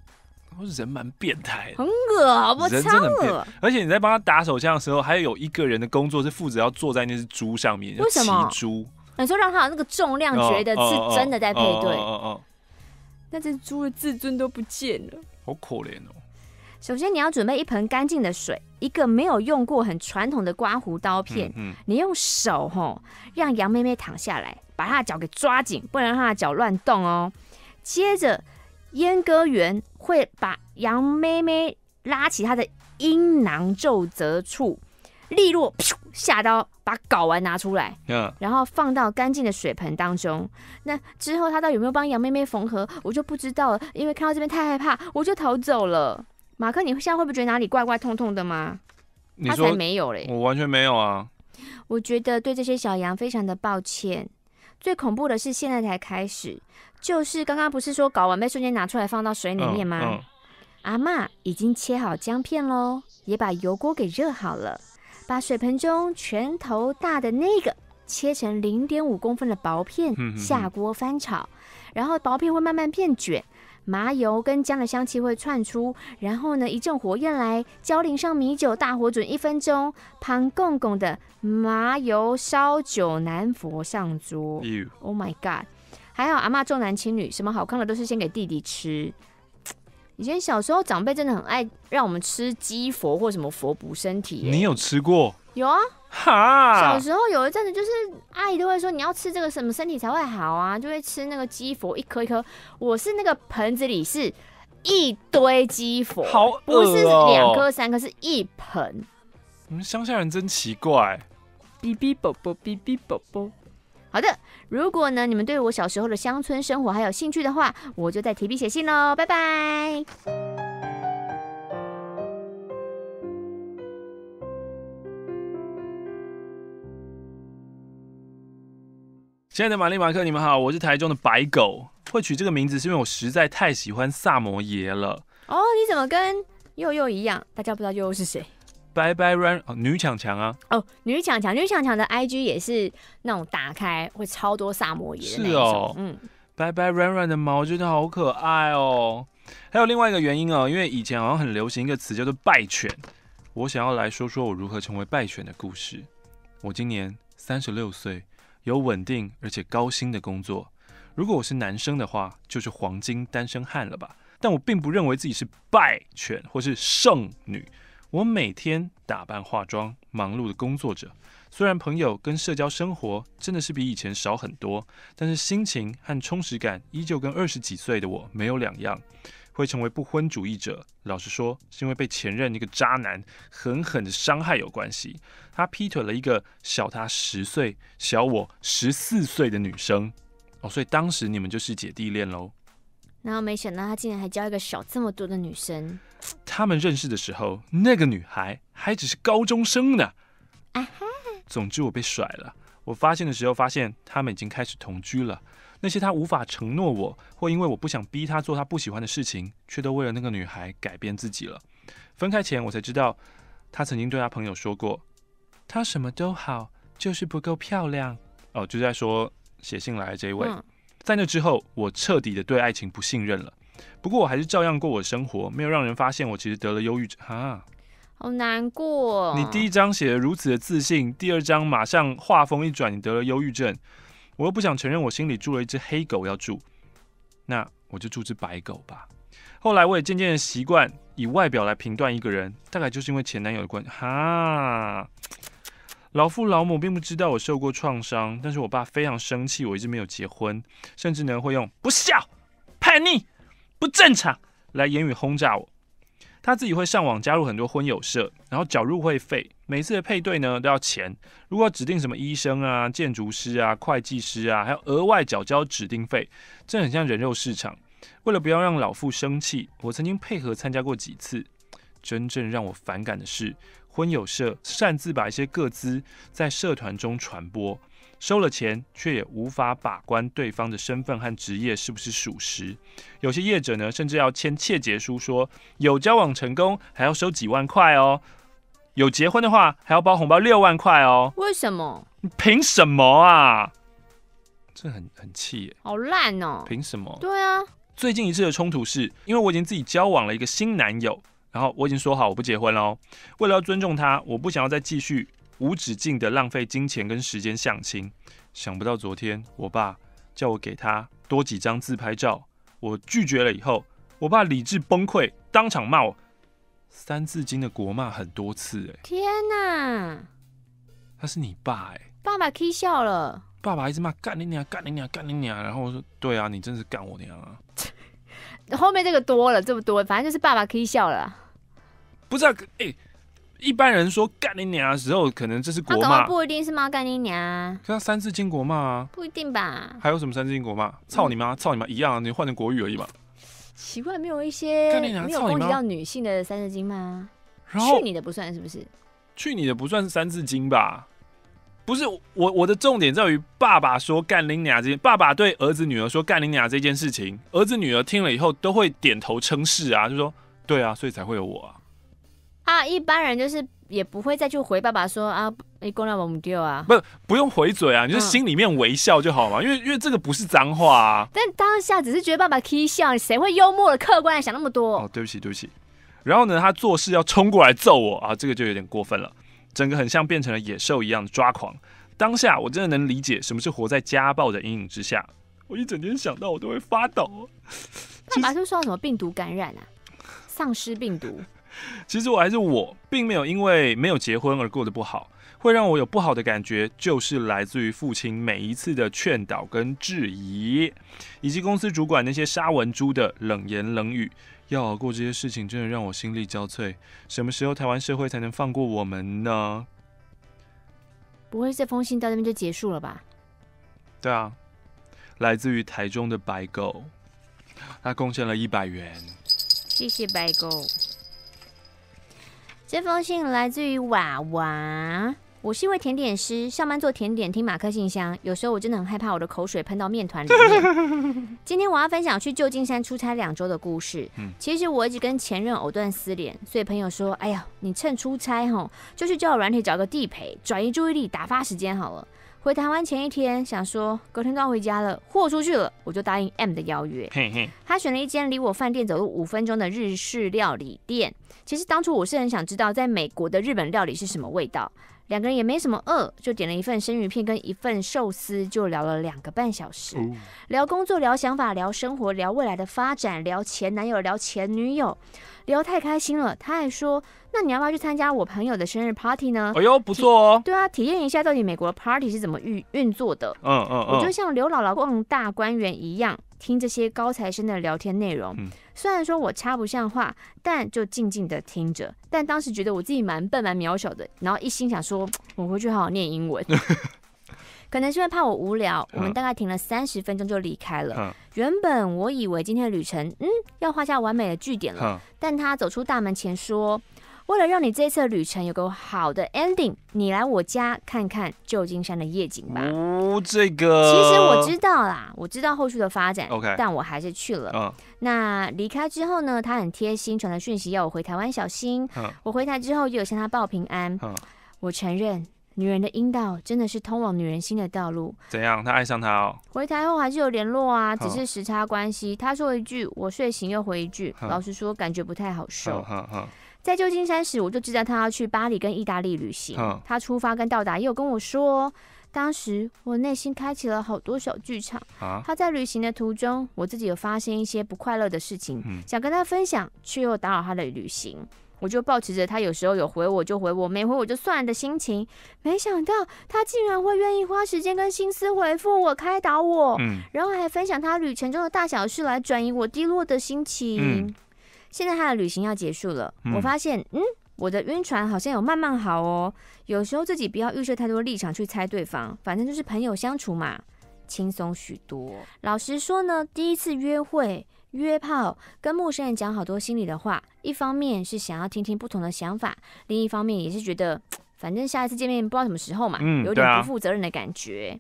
我人蛮变态的，
很恶好不？人真的很恶。
而且你在帮他打手枪的时候，还有一个人的工作是负责要坐在那只猪上面，
为什么？
骑猪。
你说让他有那个重量，觉得是真的在配对。哦哦哦。那只猪的自尊都不见了，
好可怜哦。
首先，你要准备一盆干净的水，一个没有用过很传统的刮胡刀片。嗯嗯、你用手吼，让杨妹妹躺下来，把她的脚给抓紧，不能让她的脚乱动哦。接着，阉割员会把杨妹妹拉起她的阴囊皱褶处，利落下刀把睾丸拿出来，嗯、然后放到干净的水盆当中。那之后，他到底有没有帮杨妹妹缝合，我就不知道了，因为看到这边太害怕，我就逃走了。马克，你现在会不会觉得哪里怪怪痛痛的吗？他才没有嘞，
我完全没有啊。
我觉得对这些小羊非常的抱歉。最恐怖的是现在才开始，就是刚刚不是说搞完被瞬间拿出来放到水里面吗？嗯嗯、阿妈已经切好姜片喽，也把油锅给热好了，把水盆中拳头大的那个切成零点五公分的薄片，下锅翻炒，然后薄片会慢慢变卷。麻油跟姜的香气会窜出，然后呢，一阵火焰来，浇淋上米酒，大火准一分钟，胖公公的麻油烧酒南佛上桌。Oh my god！还好阿妈重男轻女，什么好看的都是先给弟弟吃。以前小时候长辈真的很爱让我们吃鸡佛或什么佛补身体。
你有吃过？
有啊。哈，小时候有一阵子，就是阿姨都会说你要吃这个什么身体才会好啊，就会吃那个鸡佛一颗一颗。我是那个盆子里是一堆鸡佛，
好
不是两颗三颗，是一盆。
你们乡下人真奇怪。
哔哔啵啵，哔哔啵啵。好的，如果呢你们对我小时候的乡村生活还有兴趣的话，我就在提笔写信喽，拜拜。
亲爱的玛丽马克，你们好，我是台中的白狗。会取这个名字是因为我实在太喜欢萨摩耶了。
哦，你怎么跟佑佑一样？大家不知道佑佑是谁？
拜拜 run 哦，女强强啊。
哦，女强强，女强强的 IG 也是那种打开会超多萨摩耶的那种。是哦，嗯，
拜拜 run run 的猫，我觉得好可爱哦。还有另外一个原因哦，因为以前好像很流行一个词叫做败犬。我想要来说说我如何成为败犬的故事。我今年三十六岁。有稳定而且高薪的工作。如果我是男生的话，就是黄金单身汉了吧？但我并不认为自己是败犬或是剩女。我每天打扮化妆，忙碌的工作着。虽然朋友跟社交生活真的是比以前少很多，但是心情和充实感依旧跟二十几岁的我没有两样。会成为不婚主义者，老实说，是因为被前任一个渣男狠狠的伤害有关系。他劈腿了一个小他十岁、小我十四岁的女生，哦，所以当时你们就是姐弟恋喽。
然后没想到他竟然还交一个小这么多的女生。
他们认识的时候，那个女孩还只是高中生呢。啊哈。总之我被甩了。我发现的时候，发现他们已经开始同居了。那些他无法承诺我，或因为我不想逼他做他不喜欢的事情，却都为了那个女孩改变自己了。分开前，我才知道他曾经对他朋友说过：“他什么都好，就是不够漂亮。”哦，就在说写信来的这一位。嗯。在那之后，我彻底的对爱情不信任了。不过我还是照样过我的生活，没有让人发现我其实得了忧郁症。啊，
好难过。
你第一章写的如此的自信，第二章马上话锋一转，你得了忧郁症。我又不想承认我心里住了一只黑狗要住，那我就住只白狗吧。后来我也渐渐的习惯以外表来评断一个人，大概就是因为前男友的关系。哈，老父老母并不知道我受过创伤，但是我爸非常生气，我一直没有结婚，甚至呢会用不孝、叛逆、不正常来言语轰炸我。他自己会上网加入很多婚友社，然后缴入会费，每次的配对呢都要钱。如果指定什么医生啊、建筑师啊、会计师啊，还要额外缴交指定费，这很像人肉市场。为了不要让老父生气，我曾经配合参加过几次。真正让我反感的是，婚友社擅自把一些个资在社团中传播。收了钱，却也无法把关对方的身份和职业是不是属实。有些业者呢，甚至要签切结书，说有交往成功还要收几万块哦，有结婚的话还要包红包六万块哦。
为什么？
你凭什么啊？这很很气耶，
好烂哦！
凭什么？
对啊。
最近一次的冲突是因为我已经自己交往了一个新男友，然后我已经说好我不结婚了哦。为了要尊重他，我不想要再继续。无止境的浪费金钱跟时间相亲，想不到昨天我爸叫我给他多几张自拍照，我拒绝了以后，我爸理智崩溃，当场骂我三字经的国骂很多次，哎，
天哪！
他是你爸哎，
爸爸气笑了，
爸爸一直骂干你娘，干你娘，干你娘，然后我说对啊，你真是干我娘啊！(laughs)
后面这个多了这么多，反正就是爸爸气笑了，
不是啊，哎、欸。一般人说干你娘的时候，可能这是国骂，
不一定是骂干你娘。
可他三字经国骂啊，
不一定吧？
还有什么三字经国骂？操你妈，操你妈一样啊，你换成国语而已嘛。
奇怪，没有一些没有攻击到女性的三字经吗？去你的不算是不是？
去你的不算是三字经吧？不是我，我的重点在于爸爸说干你娘这件，爸爸对儿子女儿说干你娘这件事情，儿子女儿听了以后都会点头称是啊，就说对啊，所以才会有我啊。
啊，一般人就是也不会再去回爸爸说啊，你公了我们丢啊，
不，不用回嘴啊，你就心里面微笑就好嘛，嗯、因为因为这个不是脏话啊。
但当下只是觉得爸爸可以笑，谁会幽默的客观的想那么多？
哦，对不起对不起。然后呢，他做事要冲过来揍我啊，这个就有点过分了，整个很像变成了野兽一样的抓狂。当下我真的能理解什么是活在家暴的阴影之下，我一整天想到我都会发抖。
爸爸是受到什么病毒感染啊？丧尸病毒。(laughs)
其实我还是我，并没有因为没有结婚而过得不好。会让我有不好的感觉，就是来自于父亲每一次的劝导跟质疑，以及公司主管那些杀文猪的冷言冷语。要熬过这些事情，真的让我心力交瘁。什么时候台湾社会才能放过我们呢？
不会这封信到这边就结束了吧？
对啊，来自于台中的白狗，他贡献了一百元。
谢谢白狗。这封信来自于娃娃。我是一位甜点师，上班做甜点，听马克信箱。有时候我真的很害怕我的口水喷到面团里面。(laughs) 今天我要分享去旧金山出差两周的故事。其实我一直跟前任藕断丝连，所以朋友说：“哎呀，你趁出差吼，就去交友软体找个地陪，转移注意力，打发时间好了。”回台湾前一天，想说隔天都要回家了，豁出去了，我就答应 M 的邀约。嘿嘿，他选了一间离我饭店走路五分钟的日式料理店。其实当初我是很想知道，在美国的日本料理是什么味道。两个人也没什么饿，就点了一份生鱼片跟一份寿司，就聊了两个半小时，聊工作，聊想法，聊生活，聊未来的发展，聊前男友，聊前女友，聊太开心了。他还说：“那你要不要去参加我朋友的生日 party 呢？”
哎呦，不错哦。
对啊，体验一下到底美国的 party 是怎么运运作的。嗯嗯嗯。我就像刘姥姥逛大观园一样。听这些高材生的聊天内容，虽然说我插不上话，但就静静的听着。但当时觉得我自己蛮笨蛮渺小的，然后一心想说，我回去好好念英文。(laughs) 可能是因为怕我无聊，我们大概停了三十分钟就离开了。原本我以为今天的旅程，嗯，要画下完美的句点了。但他走出大门前说。为了让你这次旅程有个好的 ending，你来我家看看旧金山的夜景吧。
哦，这个
其实我知道啦，我知道后续的发展。
OK，
但我还是去了。
嗯，
那离开之后呢，他很贴心传了讯息要我回台湾小心。
嗯，
我回台之后又有向他报平安。
嗯，
我承认。女人的阴道真的是通往女人心的道路。
怎样？他爱上他哦。
回台后还是有联络啊，只是时差关系。他说一句，我睡醒又回一句。老实说，感觉不太好受。在旧金山时，我就知道他要去巴黎跟意大利旅行。他出发跟到达也有跟我说，当时我内心开启了好多小剧场。他在旅行的途中，我自己有发现一些不快乐的事情，想跟他分享，却又打扰他的旅行。我就抱持着他有时候有回我就回我，没回我就算了的心情，没想到他竟然会愿意花时间跟心思回复我、开导我，嗯，然后还分享他旅程中的大小事来转移我低落的心情。嗯，现在他的旅行要结束了，我发现，嗯，我的晕船好像有慢慢好哦。有时候自己不要预设太多立场去猜对方，反正就是朋友相处嘛，轻松许多。老实说呢，第一次约会。约炮跟陌生人讲好多心里的话，一方面是想要听听不同的想法，另一方面也是觉得 (tsk) 反正下一次见面不知道什么时候嘛，有点不负责任的感觉。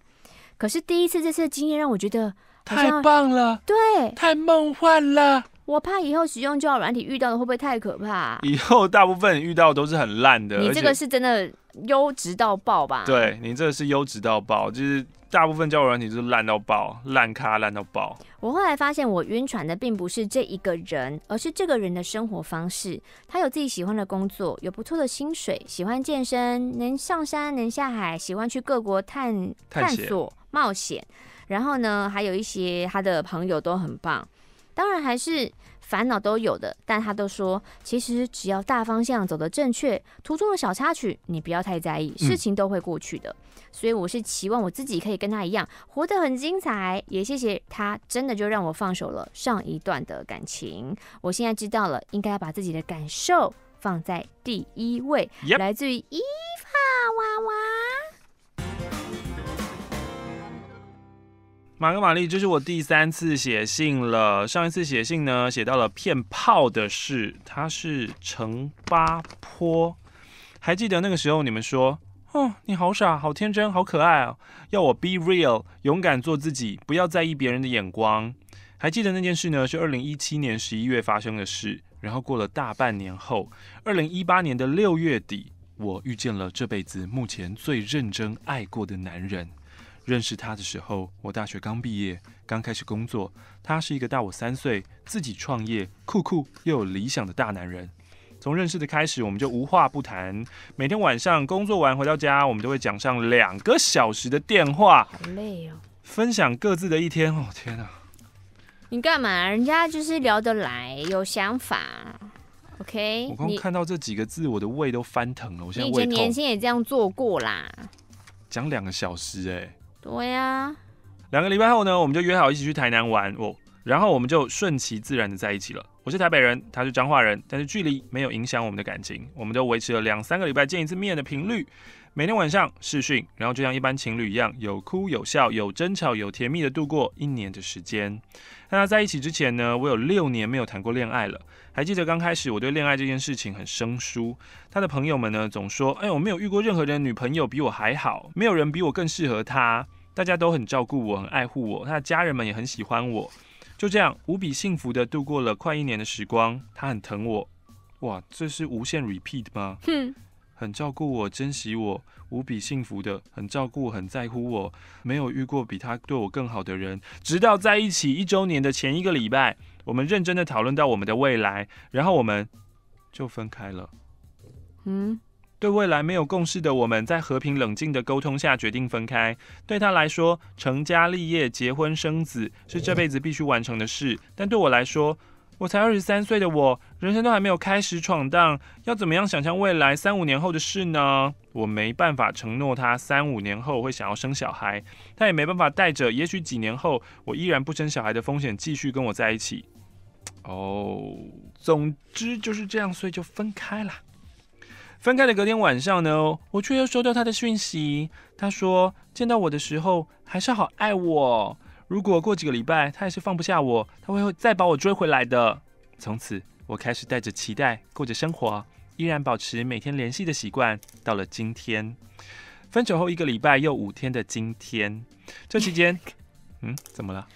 可是第一次这次的经验让我觉得
太棒了，
对，
太梦幻了。我
怕以后使用交友软体遇到的会不会太可怕？
以后大部分遇到都是很烂的。
你这个是真的优质到爆吧？
对，你这个是优质到爆，就是。大部分交友软体就是烂到爆，烂咖烂到爆。
我后来发现，我晕船的并不是这一个人，而是这个人的生活方式。他有自己喜欢的工作，有不错的薪水，喜欢健身，能上山能下海，喜欢去各国探探索冒险。然后呢，还有一些他的朋友都很棒。当然还是。烦恼都有的，但他都说，其实只要大方向走得正确，途中的小插曲你不要太在意，事情都会过去的。嗯、所以我是期望我自己可以跟他一样，活得很精彩。也谢谢他，真的就让我放手了上一段的感情。我现在知道了，应该要把自己的感受放在第一位。来自于伊法娃娃。
马格、玛丽，这是我第三次写信了。上一次写信呢，写到了骗炮的事，他是陈八坡。还记得那个时候你们说，哦，你好傻，好天真，好可爱啊，要我 be real，勇敢做自己，不要在意别人的眼光。还记得那件事呢，是二零一七年十一月发生的事。然后过了大半年后，二零一八年的六月底，我遇见了这辈子目前最认真爱过的男人。认识他的时候，我大学刚毕业，刚开始工作。他是一个大我三岁、自己创业、酷酷又有理想的大男人。从认识的开始，我们就无话不谈。每天晚上工作完回到家，我们都会讲上两个小时的电话。
好累哦。
分享各自的一天。哦，天哪！
你干嘛？人家就是聊得来，有想法。OK。
我刚看到这几个字，我的胃都翻腾了。我现在
以前年轻也这样做过啦。
讲两个小时，哎。
对呀、
两个礼拜后呢，我们就约好一起去台南玩哦，然后我们就顺其自然的在一起了。我是台北人，他是彰化人，但是距离没有影响我们的感情，我们就维持了两三个礼拜见一次面的频率，每天晚上视讯，然后就像一般情侣一样，有哭有笑，有争吵，有甜蜜的度过一年的时间。那在一起之前呢，我有六年没有谈过恋爱了。还记得刚开始我对恋爱这件事情很生疏，他的朋友们呢总说，哎，我没有遇过任何人的女朋友比我还好，没有人比我更适合他。大家都很照顾我，很爱护我，他的家人们也很喜欢我，就这样无比幸福的度过了快一年的时光。他很疼我，哇，这是无限 repeat 吗？哼，很照顾我，珍惜我，无比幸福的，很照顾，很在乎我，没有遇过比他对我更好的人。直到在一起一周年的前一个礼拜，我们认真的讨论到我们的未来，然后我们就分开了。嗯。对未来没有共识的我们，在和平冷静的沟通下决定分开。对他来说，成家立业、结婚生子是这辈子必须完成的事，但对我来说，我才二十三岁的我，人生都还没有开始闯荡，要怎么样想象未来三五年后的事呢？我没办法承诺他三五年后会想要生小孩，他也没办法带着也许几年后我依然不生小孩的风险继续跟我在一起。哦，总之就是这样，所以就分开了。分开的隔天晚上呢，我却又收到他的讯息。他说见到我的时候还是好爱我，如果过几个礼拜他还是放不下我，他会再把我追回来的。从此我开始带着期待过着生活，依然保持每天联系的习惯。到了今天，分手后一个礼拜又五天的今天，这期间，(laughs) 嗯，怎么了？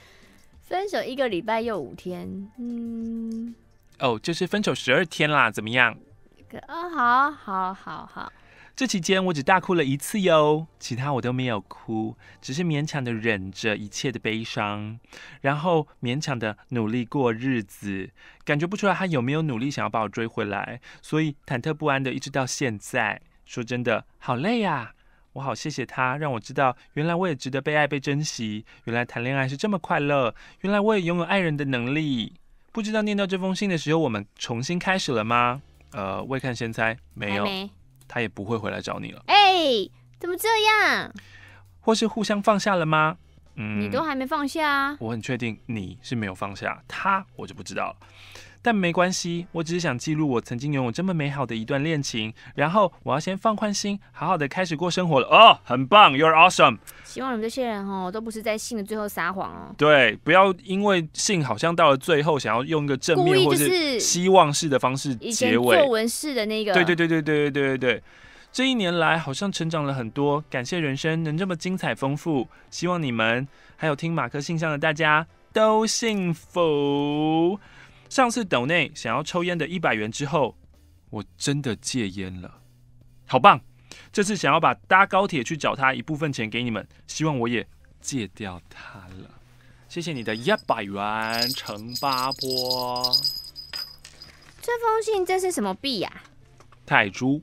分手一个礼拜又五天，嗯，
哦，就是分手十二天啦，怎么样？
哦，好，好，好，好。
这期间我只大哭了一次哟，其他我都没有哭，只是勉强的忍着一切的悲伤，然后勉强的努力过日子，感觉不出来他有没有努力想要把我追回来，所以忐忑不安的一直到现在。说真的，好累呀！我好谢谢他，让我知道原来我也值得被爱、被珍惜，原来谈恋爱是这么快乐，原来我也拥有爱人的能力。不知道念到这封信的时候，我们重新开始了吗？呃，未看先猜，没有。他也不会回来找你了。
哎、欸，怎么这样？
或是互相放下了吗？嗯，
你都还没放下啊。
我很确定你是没有放下，他我就不知道了。但没关系，我只是想记录我曾经拥有这么美好的一段恋情，然后我要先放宽心，好好的开始过生活了。哦，很棒，You're awesome。
希望你们这些人哦，都不是在信的最后撒谎哦。
对，不要因为信好像到了最后，想要用一个正面或是希望式的方式结尾。
作文式的那个。
对对对对对对对对对。这一年来好像成长了很多，感谢人生能这么精彩丰富。希望你们还有听马克信箱的大家都幸福。上次斗内想要抽烟的一百元之后，我真的戒烟了，好棒！这次想要把搭高铁去找他一部分钱给你们，希望我也戒掉他了。谢谢你的一百元，陈八波。
这封信这是什么币呀？
泰铢，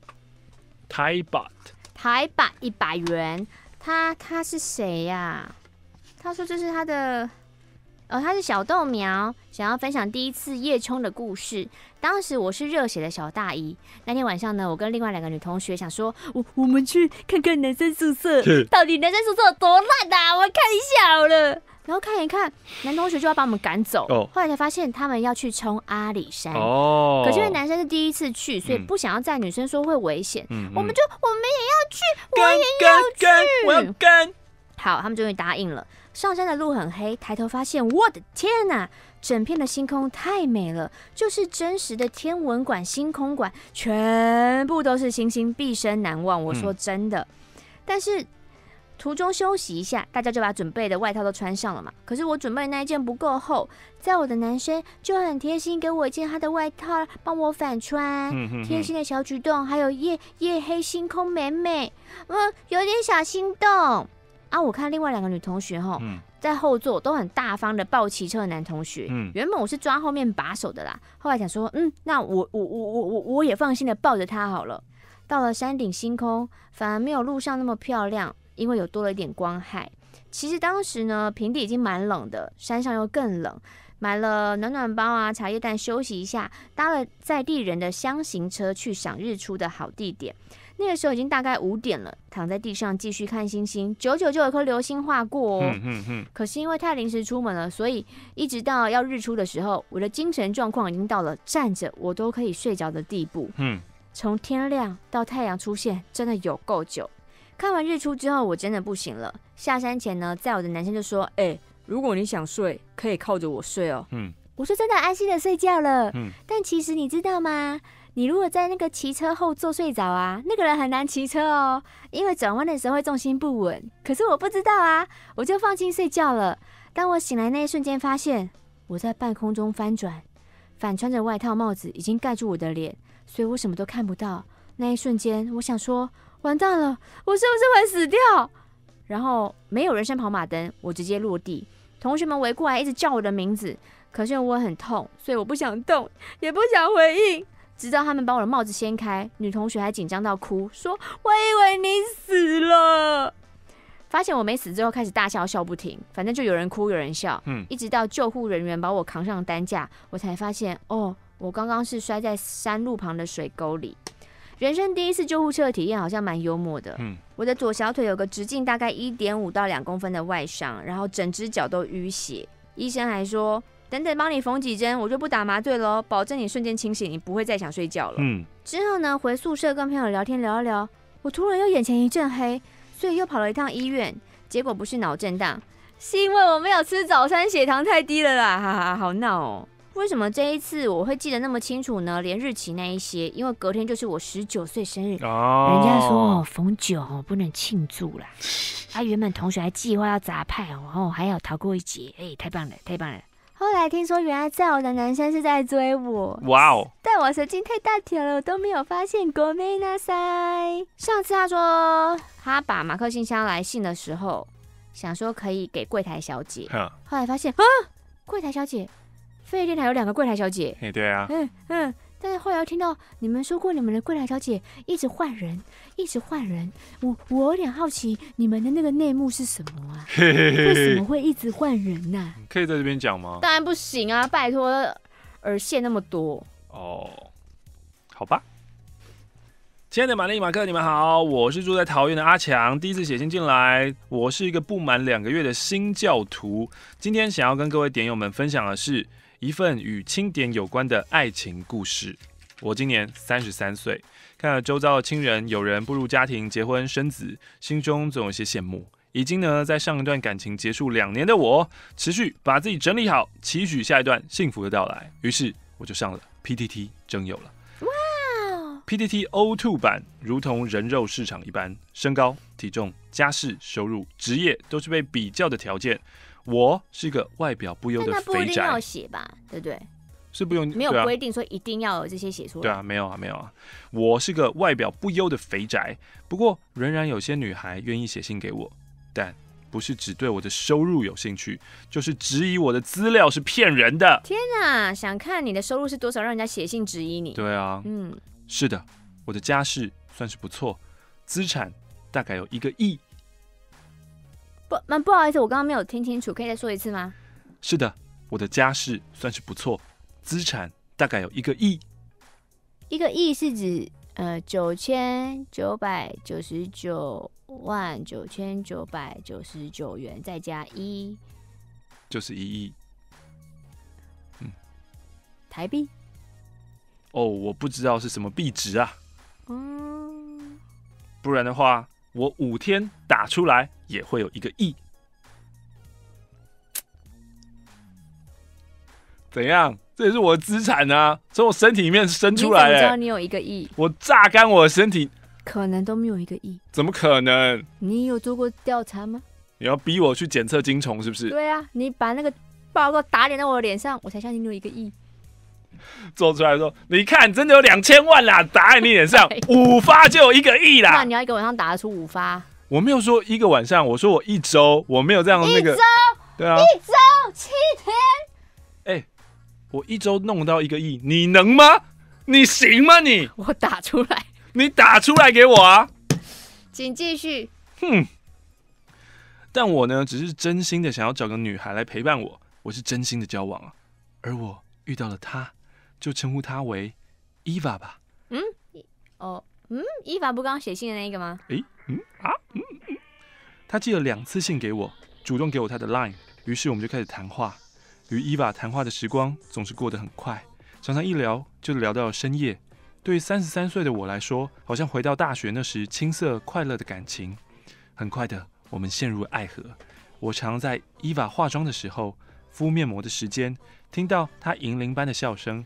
台版，
台版一百元。他他是谁呀？他说这是他的。呃、哦，他是小豆苗，想要分享第一次夜冲的故事。当时我是热血的小大一，那天晚上呢，我跟另外两个女同学想说，我我们去看看男生宿舍，到底男生宿舍有多烂啊？我看一下好了。然后看一看，男同学就要把我们赶走。哦、后来才发现他们要去冲阿里山。哦。可是因为男生是第一次去，所以不想要在女生说会危险。嗯。我们就我们也要去，我也要去，
我要跟。
好，他们终于答应了。上山的路很黑，抬头发现，我的天哪！整片的星空太美了，就是真实的天文馆、星空馆，全部都是星星，毕生难忘。我说真的。嗯、但是途中休息一下，大家就把准备的外套都穿上了嘛。可是我准备的那一件不够厚，在我的男生就很贴心，给我一件他的外套，帮我反穿。贴心的小举动，还有夜夜黑星空美美，嗯，有点小心动。啊！我看另外两个女同学哈，在后座都很大方的抱骑车的男同学。嗯，原本我是抓后面把手的啦，后来想说，嗯，那我我我我我我也放心的抱着他好了。到了山顶星空，反而没有路上那么漂亮，因为有多了一点光害。其实当时呢，平地已经蛮冷的，山上又更冷，买了暖暖包啊、茶叶蛋休息一下，搭了在地人的箱型车去赏日出的好地点。那个时候已经大概五点了，躺在地上继续看星星，久久就有颗流星划过哦。嗯嗯嗯。可是因为太临时出门了，所以一直到要日出的时候，我的精神状况已经到了站着我都可以睡着的地步。嗯。从天亮到太阳出现，真的有够久。看完日出之后，我真的不行了。下山前呢，在我的男生就说：“哎、欸，如果你想睡，可以靠着我睡哦。”嗯。我说真的安心的睡觉了。嗯。但其实你知道吗？你如果在那个骑车后座睡着啊，那个人很难骑车哦，因为转弯的时候会重心不稳。可是我不知道啊，我就放心睡觉了。当我醒来那一瞬间，发现我在半空中翻转，反穿着外套，帽子已经盖住我的脸，所以我什么都看不到。那一瞬间，我想说，完蛋了，我是不是会死掉？然后没有人生跑马灯，我直接落地。同学们围过来，一直叫我的名字，可是我很痛，所以我不想动，也不想回应。直到他们把我的帽子掀开，女同学还紧张到哭，说：“我以为你死了。”发现我没死之后，开始大笑，笑不停。反正就有人哭，有人笑。嗯，一直到救护人员把我扛上担架，我才发现，哦，我刚刚是摔在山路旁的水沟里。人生第一次救护车的体验好像蛮幽默的。嗯，我的左小腿有个直径大概一点五到两公分的外伤，然后整只脚都淤血。医生还说。等等，帮你缝几针，我就不打麻醉了，保证你瞬间清醒，你不会再想睡觉了。嗯，之后呢，回宿舍跟朋友聊天聊一聊，我突然又眼前一阵黑，所以又跑了一趟医院，结果不是脑震荡，是因为我没有吃早餐，血糖太低了啦，哈哈，好闹哦。为为什么这一次我会记得那么清楚呢？连日期那一些，因为隔天就是我十九岁生日。哦，人家说哦，逢九哦不能庆祝啦。啊，原本同学还计划要砸派哦，然后还要逃过一劫。哎，太棒了，太棒了。后来听说原来载我的男生是在追我。哇哦！但我神经太大条了，我都没有发现。ごめんなさい。上次他说他把马克信箱来信的时候，想说可以给柜台小姐，后来发现啊，柜台小姐。飞碟电台有两个柜台小姐，
哎，对啊，
嗯嗯， 但是后来又听到你们说过，你们的柜台小姐一直换人，一直换人，我我有点好奇，你们的那个内幕是什么啊？嘿嘿嘿，为什么会一直换人呢？啊？
可以在这边讲吗？
当然不行啊，拜托，耳线那么多。
哦，好吧。亲爱的玛丽马克，你们好，我是住在桃园的阿强，第一次写信进来，我是一个不满两个月的新教徒，今天想要跟各位点友们分享的是。一份与清点有关的爱情故事。我今年三十三岁，看了周遭的亲人有人步入家庭、结婚生子，心中总有些羡慕。已经呢，在上一段感情结束两年的我，持续把自己整理好，期许下一段幸福的到来。于是我就上了 PTT 征友了。哇！PTT O2 版如同人肉市场一般，身高、体重、家世、收入、职业都是被比较的条件。我是一个外表不优的肥宅，那不一定
要写吧，对不对？
是不用，
没有规定说一定要有这些写出来。
对啊，没有啊，没有啊。我是个外表不优的肥宅，不过仍然有些女孩愿意写信给我，但不是只对我的收入有兴趣，就是质疑我的资料是骗人的。
天哪，想看你的收入是多少，让人家写信质疑你？
对啊，嗯，是的，我的家世算是不错，资产大概有一个亿。
不，蛮不好意思，我刚刚没有听清楚，可以再说一次吗？
是的，我的家世算是不错，资产大概有一个亿。
一个亿是指呃九千九百九十九万九千九百九十九元，再加一，
就是一亿。
嗯，台币？
哦，我不知道是什么币值啊。嗯，不然的话。我五天打出来也会有一个亿，怎样？这也是我的资产啊，从我身体里面生出来。你
知道你有一个亿？
我榨干我的身体，
可能都没有一个亿。
怎么可能？
你有做过调查吗？
你要逼我去检测精虫是不是？
对啊，你把那个报告打脸到我的脸上，我才相信你有一个亿。(laughs)
做出来说，你看，真的有两千万啦，(laughs) 打在你脸上，(laughs) 五发就有一个亿啦。
那你要一个晚上打得出五发？
我没有说一个晚上，我说我一周，我没有这样那个。
一周？
对啊，
一周七天。
哎、欸，我一周弄到一个亿，你能吗？你行吗？你？
我打出来，
你打出来给我啊！
请继续。
哼，但我呢，只是真心的想要找个女孩来陪伴我，我是真心的交往啊，而我遇到了她。就称呼她为伊娃吧。
嗯，哦，嗯，伊娃不刚刚写信的那个吗？
诶、欸，嗯啊，嗯嗯。他寄了两次信给我，主动给我他的 line，于是我们就开始谈话。与伊娃谈话的时光总是过得很快，常常一聊就聊到了深夜。对于三十三岁的我来说，好像回到大学那时青涩快乐的感情。很快的，我们陷入了爱河。我常在伊娃化妆的时候，敷面膜的时间。听到他银铃般的笑声，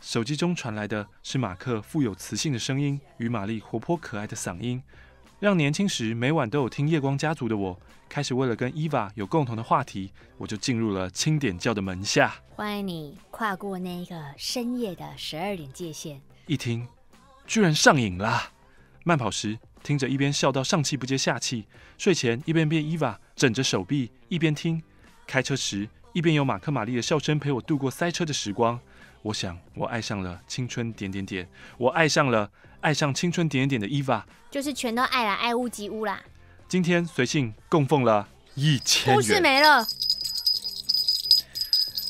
手机中传来的是马克富有磁性的声音与玛丽活泼可爱的嗓音，让年轻时每晚都有听夜光家族的我，开始为了跟伊娃有共同的话题，我就进入了清点教的门下。
欢迎你跨过那个深夜的十二点界限。
一听，居然上瘾啦。慢跑时听着，一边笑到上气不接下气；睡前一边被伊娃枕着手臂，一边听。开车时，一边有马克·玛丽的笑声陪我度过塞车的时光。我想，我爱上了青春点点点，我爱上了爱上青春点点点的伊娃，
就是全都爱了，爱屋及乌啦。
今天随性供奉了一千元，
故事没了。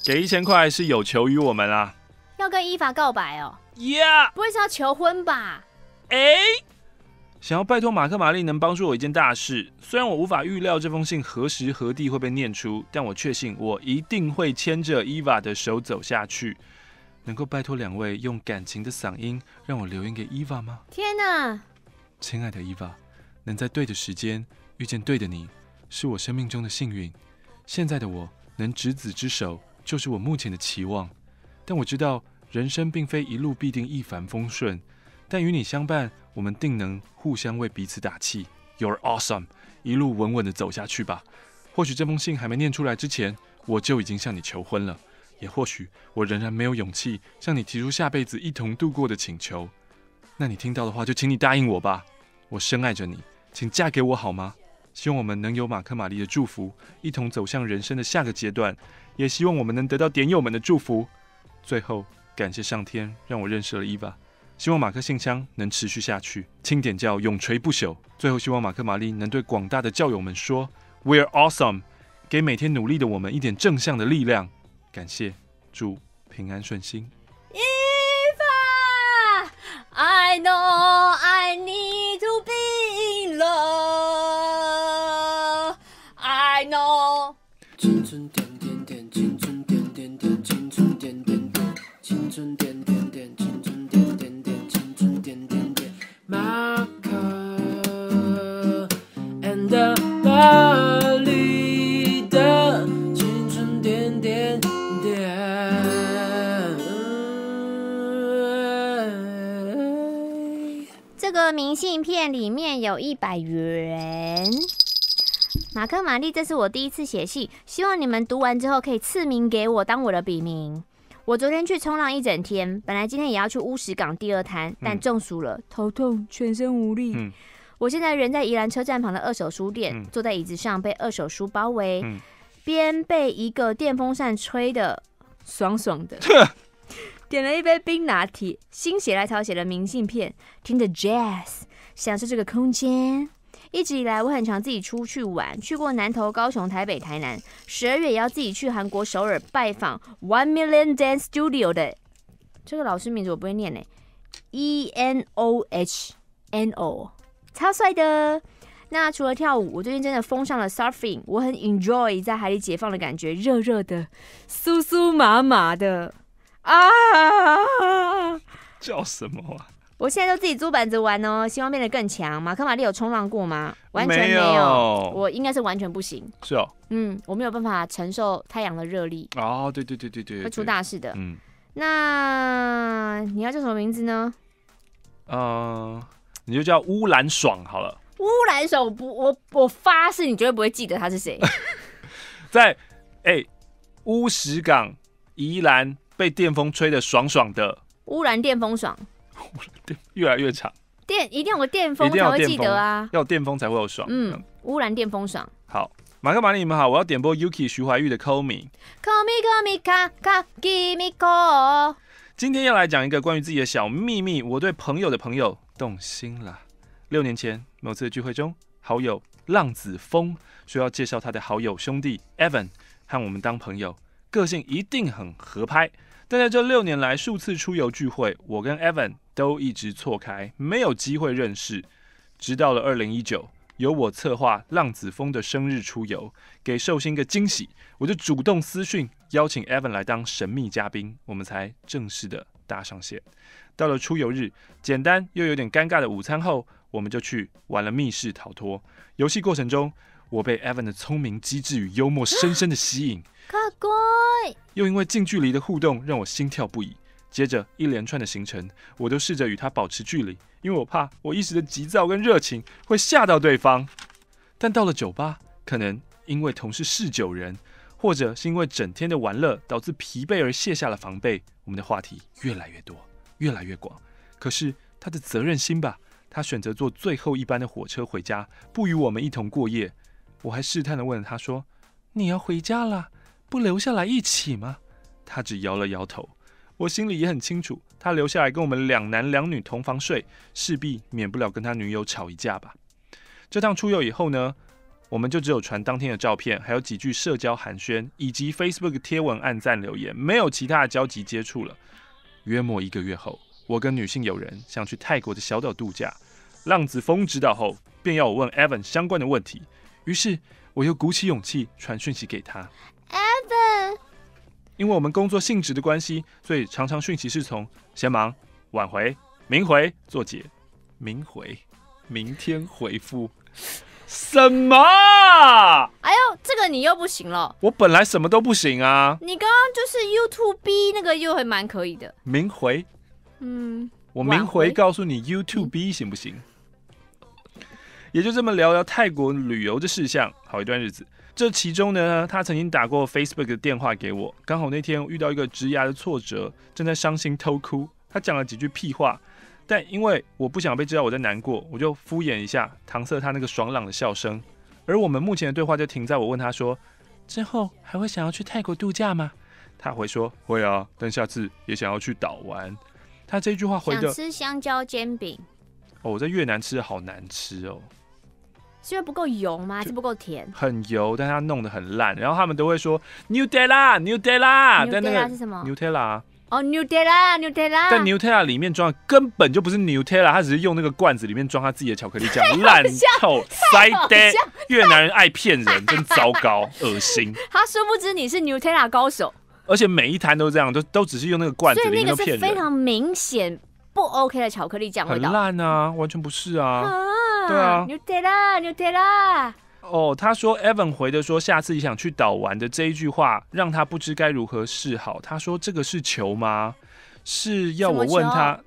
给一千块是有求于我们啊，
要跟伊娃告白哦。
呀，
不会是要求婚吧？
哎。想要拜托马克玛丽能帮助我一件大事，虽然我无法预料这封信何时何地会被念出，但我确信我一定会牵着伊娃的手走下去。能够拜托两位用感情的嗓音让我留言给伊娃吗？
天哪！
亲爱的伊娃，能在对的时间遇见对的你，是我生命中的幸运。现在的我能执子之手，就是我目前的期望。但我知道人生并非一路必定一帆风顺，但与你相伴，我们定能互相为彼此打气。You're awesome，一路稳稳的走下去吧。或许这封信还没念出来之前，我就已经向你求婚了。也或许我仍然没有勇气向你提出下辈子一同度过的请求。那你听到的话，就请你答应我吧。我深爱着你，请嫁给我好吗？希望我们能有马克·玛丽的祝福，一同走向人生的下个阶段。也希望我们能得到点友们的祝福。最后，感谢上天让我认识了伊娃。希望马克信箱能持续下去，清点教永垂不朽。最后，希望马克·玛丽能对广大的教友们说：“We're awesome！” 给每天努力的我们一点正向的力量。感谢，祝平安顺心。
Eva, I know I need Marie 这个明信片里面有一百元。马克、玛丽，这是我第一次写信，希望你们读完之后可以赐名给我，当我的笔名。我昨天去冲浪一整天，本来今天也要去乌石港第二滩，但中暑了，头痛，全身无力。嗯、我现在人在宜兰车站旁的二手书店，嗯、坐在椅子上被二手书包围，边、嗯、被一个电风扇吹的爽爽的。(laughs) 点了一杯冰拿铁，心血来潮写了明信片，听着 jazz，享受这个空间。一直以来，我很常自己出去玩，去过南投、高雄、台北、台南。十二月也要自己去韩国首尔拜访 One Million Dance Studio 的这个老师名字我不会念呢，E N O H N O，超帅的。那除了跳舞，我最近真的封上了 surfing，我很 enjoy 在海里解放的感觉，热热的，酥酥麻麻的。啊！
叫什么啊？
我现在都自己租板子玩哦，希望变得更强。马克玛丽有冲浪过吗？完全没有，我应该是完全不行。
是哦，
嗯，我没有办法承受太阳的热力。
哦，对对对对对，
会出大事的。嗯，那你要叫什么名字呢？
嗯、呃，你就叫乌兰爽好了。
乌兰爽，我不，我我发誓，你绝对不会记得他是谁。(laughs)
在哎，乌石港。宜兰被电风吹的爽爽的，
乌兰电风爽，
电越来越长，
电一定有个电风才会记得啊，
要电风才会有爽。
嗯，乌兰电风爽。
好，马克玛丽你们好，我要点播 Yuki 徐怀钰的 Call Me，Call
Me，Call Me，Call Me Call。
今天要来讲一个关于自己的小秘密，我对朋友的朋友动心了。六年前某次的聚会中，好友浪子峰说要介绍他的好友兄弟 Evan 和我们当朋友。个性一定很合拍，但在这六年来数次出游聚会，我跟 Evan 都一直错开，没有机会认识。直到了二零一九，由我策划浪子峰的生日出游，给寿星个惊喜，我就主动私讯邀请 Evan 来当神秘嘉宾，我们才正式的搭上线。到了出游日，简单又有点尴尬的午餐后，我们就去玩了密室逃脱。游戏过程中，我被 Evan 的聪明、机智与幽默深深的吸引。又因为近距离的互动让我心跳不已。接着一连串的行程，我都试着与他保持距离，因为我怕我一时的急躁跟热情会吓到对方。但到了酒吧，可能因为同是嗜酒人，或者是因为整天的玩乐导致疲惫而卸下了防备，我们的话题越来越多，越来越广。可是他的责任心吧，他选择坐最后一班的火车回家，不与我们一同过夜。我还试探地问他说：“你要回家了？”不留下来一起吗？他只摇了摇头。我心里也很清楚，他留下来跟我们两男两女同房睡，势必免不了跟他女友吵一架吧。这趟出游以后呢，我们就只有传当天的照片，还有几句社交寒暄，以及 Facebook 贴文按赞留言，没有其他的交集接触了。约莫一个月后，我跟女性友人想去泰国的小岛度假，浪子峰知道后，便要我问 Evan 相关的问题，于是我又鼓起勇气传讯息给他。
Evan，
因为我们工作性质的关系，所以常常讯息是从先忙、晚回、明回做解，明回，明天回复。什么？
哎呦，这个你又不行了。
我本来什么都不行啊。
你刚刚就是 YouTube 那个又还蛮可以的。
明回，
嗯，
我明回告诉你 YouTube 行不行？嗯、也就这么聊聊泰国旅游的事项，好一段日子。这其中呢，他曾经打过 Facebook 的电话给我，刚好那天遇到一个职涯的挫折，正在伤心偷哭。他讲了几句屁话。但因为我不想被知道我在难过，我就敷衍一下，搪塞他那个爽朗的笑声。而我们目前的对话就停在我问他说：“之后还会想要去泰国度假吗？”他回说：“会啊，但下次也想要去岛玩。”他这句话回的：“
想吃香蕉煎饼。”
哦，我在越南吃的好难吃哦，
是因为不够油吗？还是不够甜？
很油，但他弄得很烂。然后他们都会说 Nutella，Nutella，但那个
是什么
？Nutella。
哦，Nutella，Nutella，
但 Nutella 里面装的根本就不是 Nutella，他只是用那个罐子里面装他自己的巧克力酱，(laughs) 烂透，塞的。越南人爱骗人，(laughs) 真糟糕，恶心。(laughs)
他殊不知你是 Nutella 高手，
而且每一摊都这样，都都只是用那个罐子里面骗人。所以那个
是非常明显不 OK 的巧克力酱味道，
很烂啊，完全不是啊。啊对啊
，Nutella，Nutella。
哦，他说 Evan 回的说下次你想去岛玩的这一句话，让他不知该如何是好。他说这个是球吗？是要我问他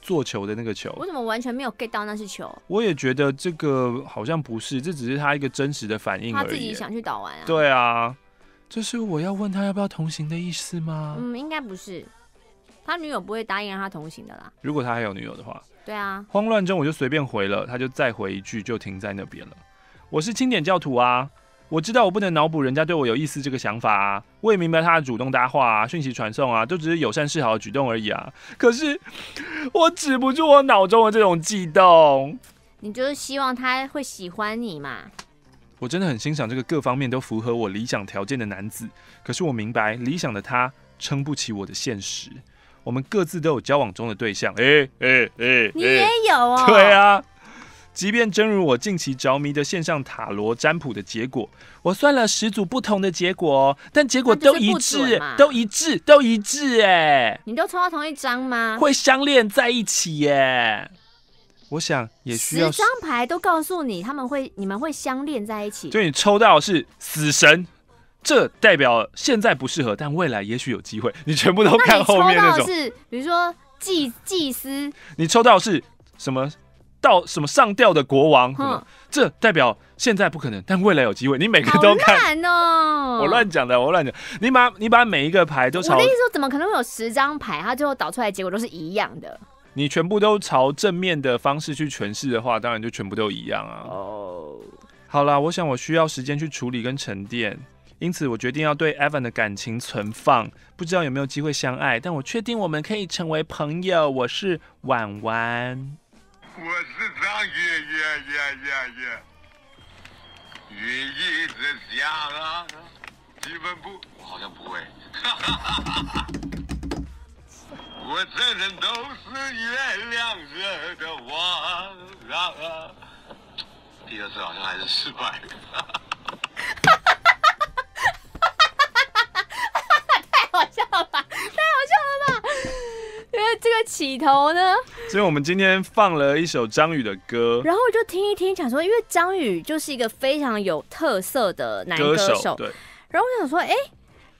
做球的那个球？
我怎么完全没有 get 到那是球？
我也觉得这个好像不是，这只是他一个真实的反应而已。
他自己想去岛玩啊？
对啊，这是我要问他要不要同行的意思吗？
嗯，应该不是。他女友不会答应让他同行的啦。
如果他还有女友的话，
对啊。
慌乱中我就随便回了，他就再回一句，就停在那边了。我是清点教徒啊，我知道我不能脑补人家对我有意思这个想法啊，我也明白他的主动搭话啊、讯息传送啊，都只是友善示好的举动而已啊。可是我止不住我脑中的这种悸动。
你就是希望他会喜欢你嘛？
我真的很欣赏这个各方面都符合我理想条件的男子，可是我明白理想的他撑不起我的现实。我们各自都有交往中的对象，哎哎哎，
你也有哦？
对啊。即便真如我近期着迷的线上塔罗占卜的结果，我算了十组不同的结果，但结果都一致，都一致，都一致，哎，
你都抽到同一张吗？
会相恋在一起耶。我想也需要
十张牌都告诉你他们会，你们会相恋在一起。
就你抽到的是死神，这代表现在不适合，但未来也许有机会。你全部都看后面那种，
是比如说祭祭司，
你抽到的是什么？到什么上吊的国王，嗯、这代表现在不可能，但未来有机会。你每个都看
哦，
我乱讲的，我乱讲。你把你把每一个牌都朝，
我的意思说，怎么可能会有十张牌，它最后导出来的结果都是一样的？
你全部都朝正面的方式去诠释的话，当然就全部都一样啊。哦，好啦，我想我需要时间去处理跟沉淀，因此我决定要对 Evan 的感情存放。不知道有没有机会相爱，但我确定我们可以成为朋友。我是婉婉。我是张爷爷爷爷爷，愿意这下啊，基本不，我好像不会。我这人都是月亮惹的祸啊，第二次好像还是失败了
吧，太好笑了吧。呃。(laughs) 这个起头呢？
所以我们今天放了一首张宇的歌，
然后我就听一听，想说，因为张宇就是一个非常有特色的男歌手，歌手对。然后我想说，哎，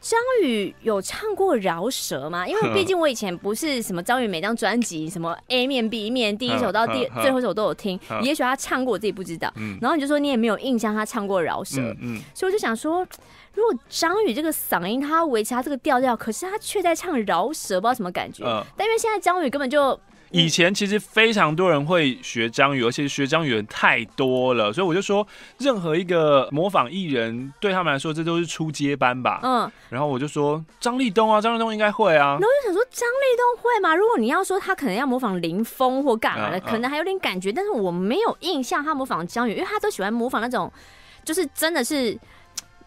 张宇有唱过饶舌吗？因为 (laughs) 毕竟我以前不是什么张宇每张专辑什么 A 面 B 面，第一首到第 (laughs) 最后一首都有听，(laughs) 也许他唱过，我自己不知道。然后你就说你也没有印象他唱过饶舌，嗯，嗯，所以我就想说。如果张宇这个嗓音，他维持他这个调调，可是他却在唱饶舌，不知道什么感觉。嗯，但因为现在张宇根本就，
以前其实非常多人会学张宇，而且学张宇人太多了，所以我就说，任何一个模仿艺人，对他们来说，这都是初阶班吧。嗯，然后我就说张立东啊，张立东应该会啊。
然后我就想说张立东会吗？如果你要说他可能要模仿林峰或干嘛的，可能还有点感觉，但是我没有印象他模仿张宇，因为他都喜欢模仿那种，就是真的是。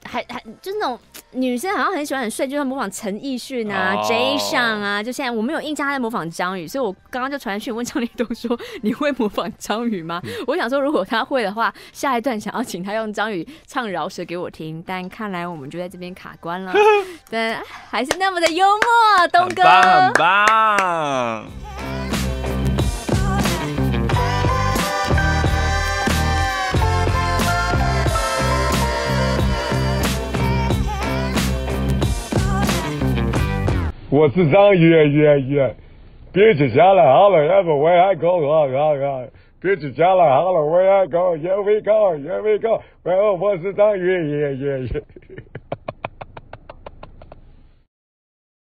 还还就是那种女生好像很喜欢很帅，就像模仿陈奕迅啊、oh. 上啊。就现在我没有印象他在模仿张宇，所以我刚刚就传讯问张立东说：“你会模仿张宇吗？”嗯、我想说，如果他会的话，下一段想要请他用张宇唱饶舌给我听。但看来我们就在这边卡关了。(laughs) 但还是那么的幽默，东哥，
很棒。很棒
我是张月月月，别只下来好了，everywhere I go，啊啊啊，别只下来好了，where I go，here we go，here we go，well，我是张月月月月。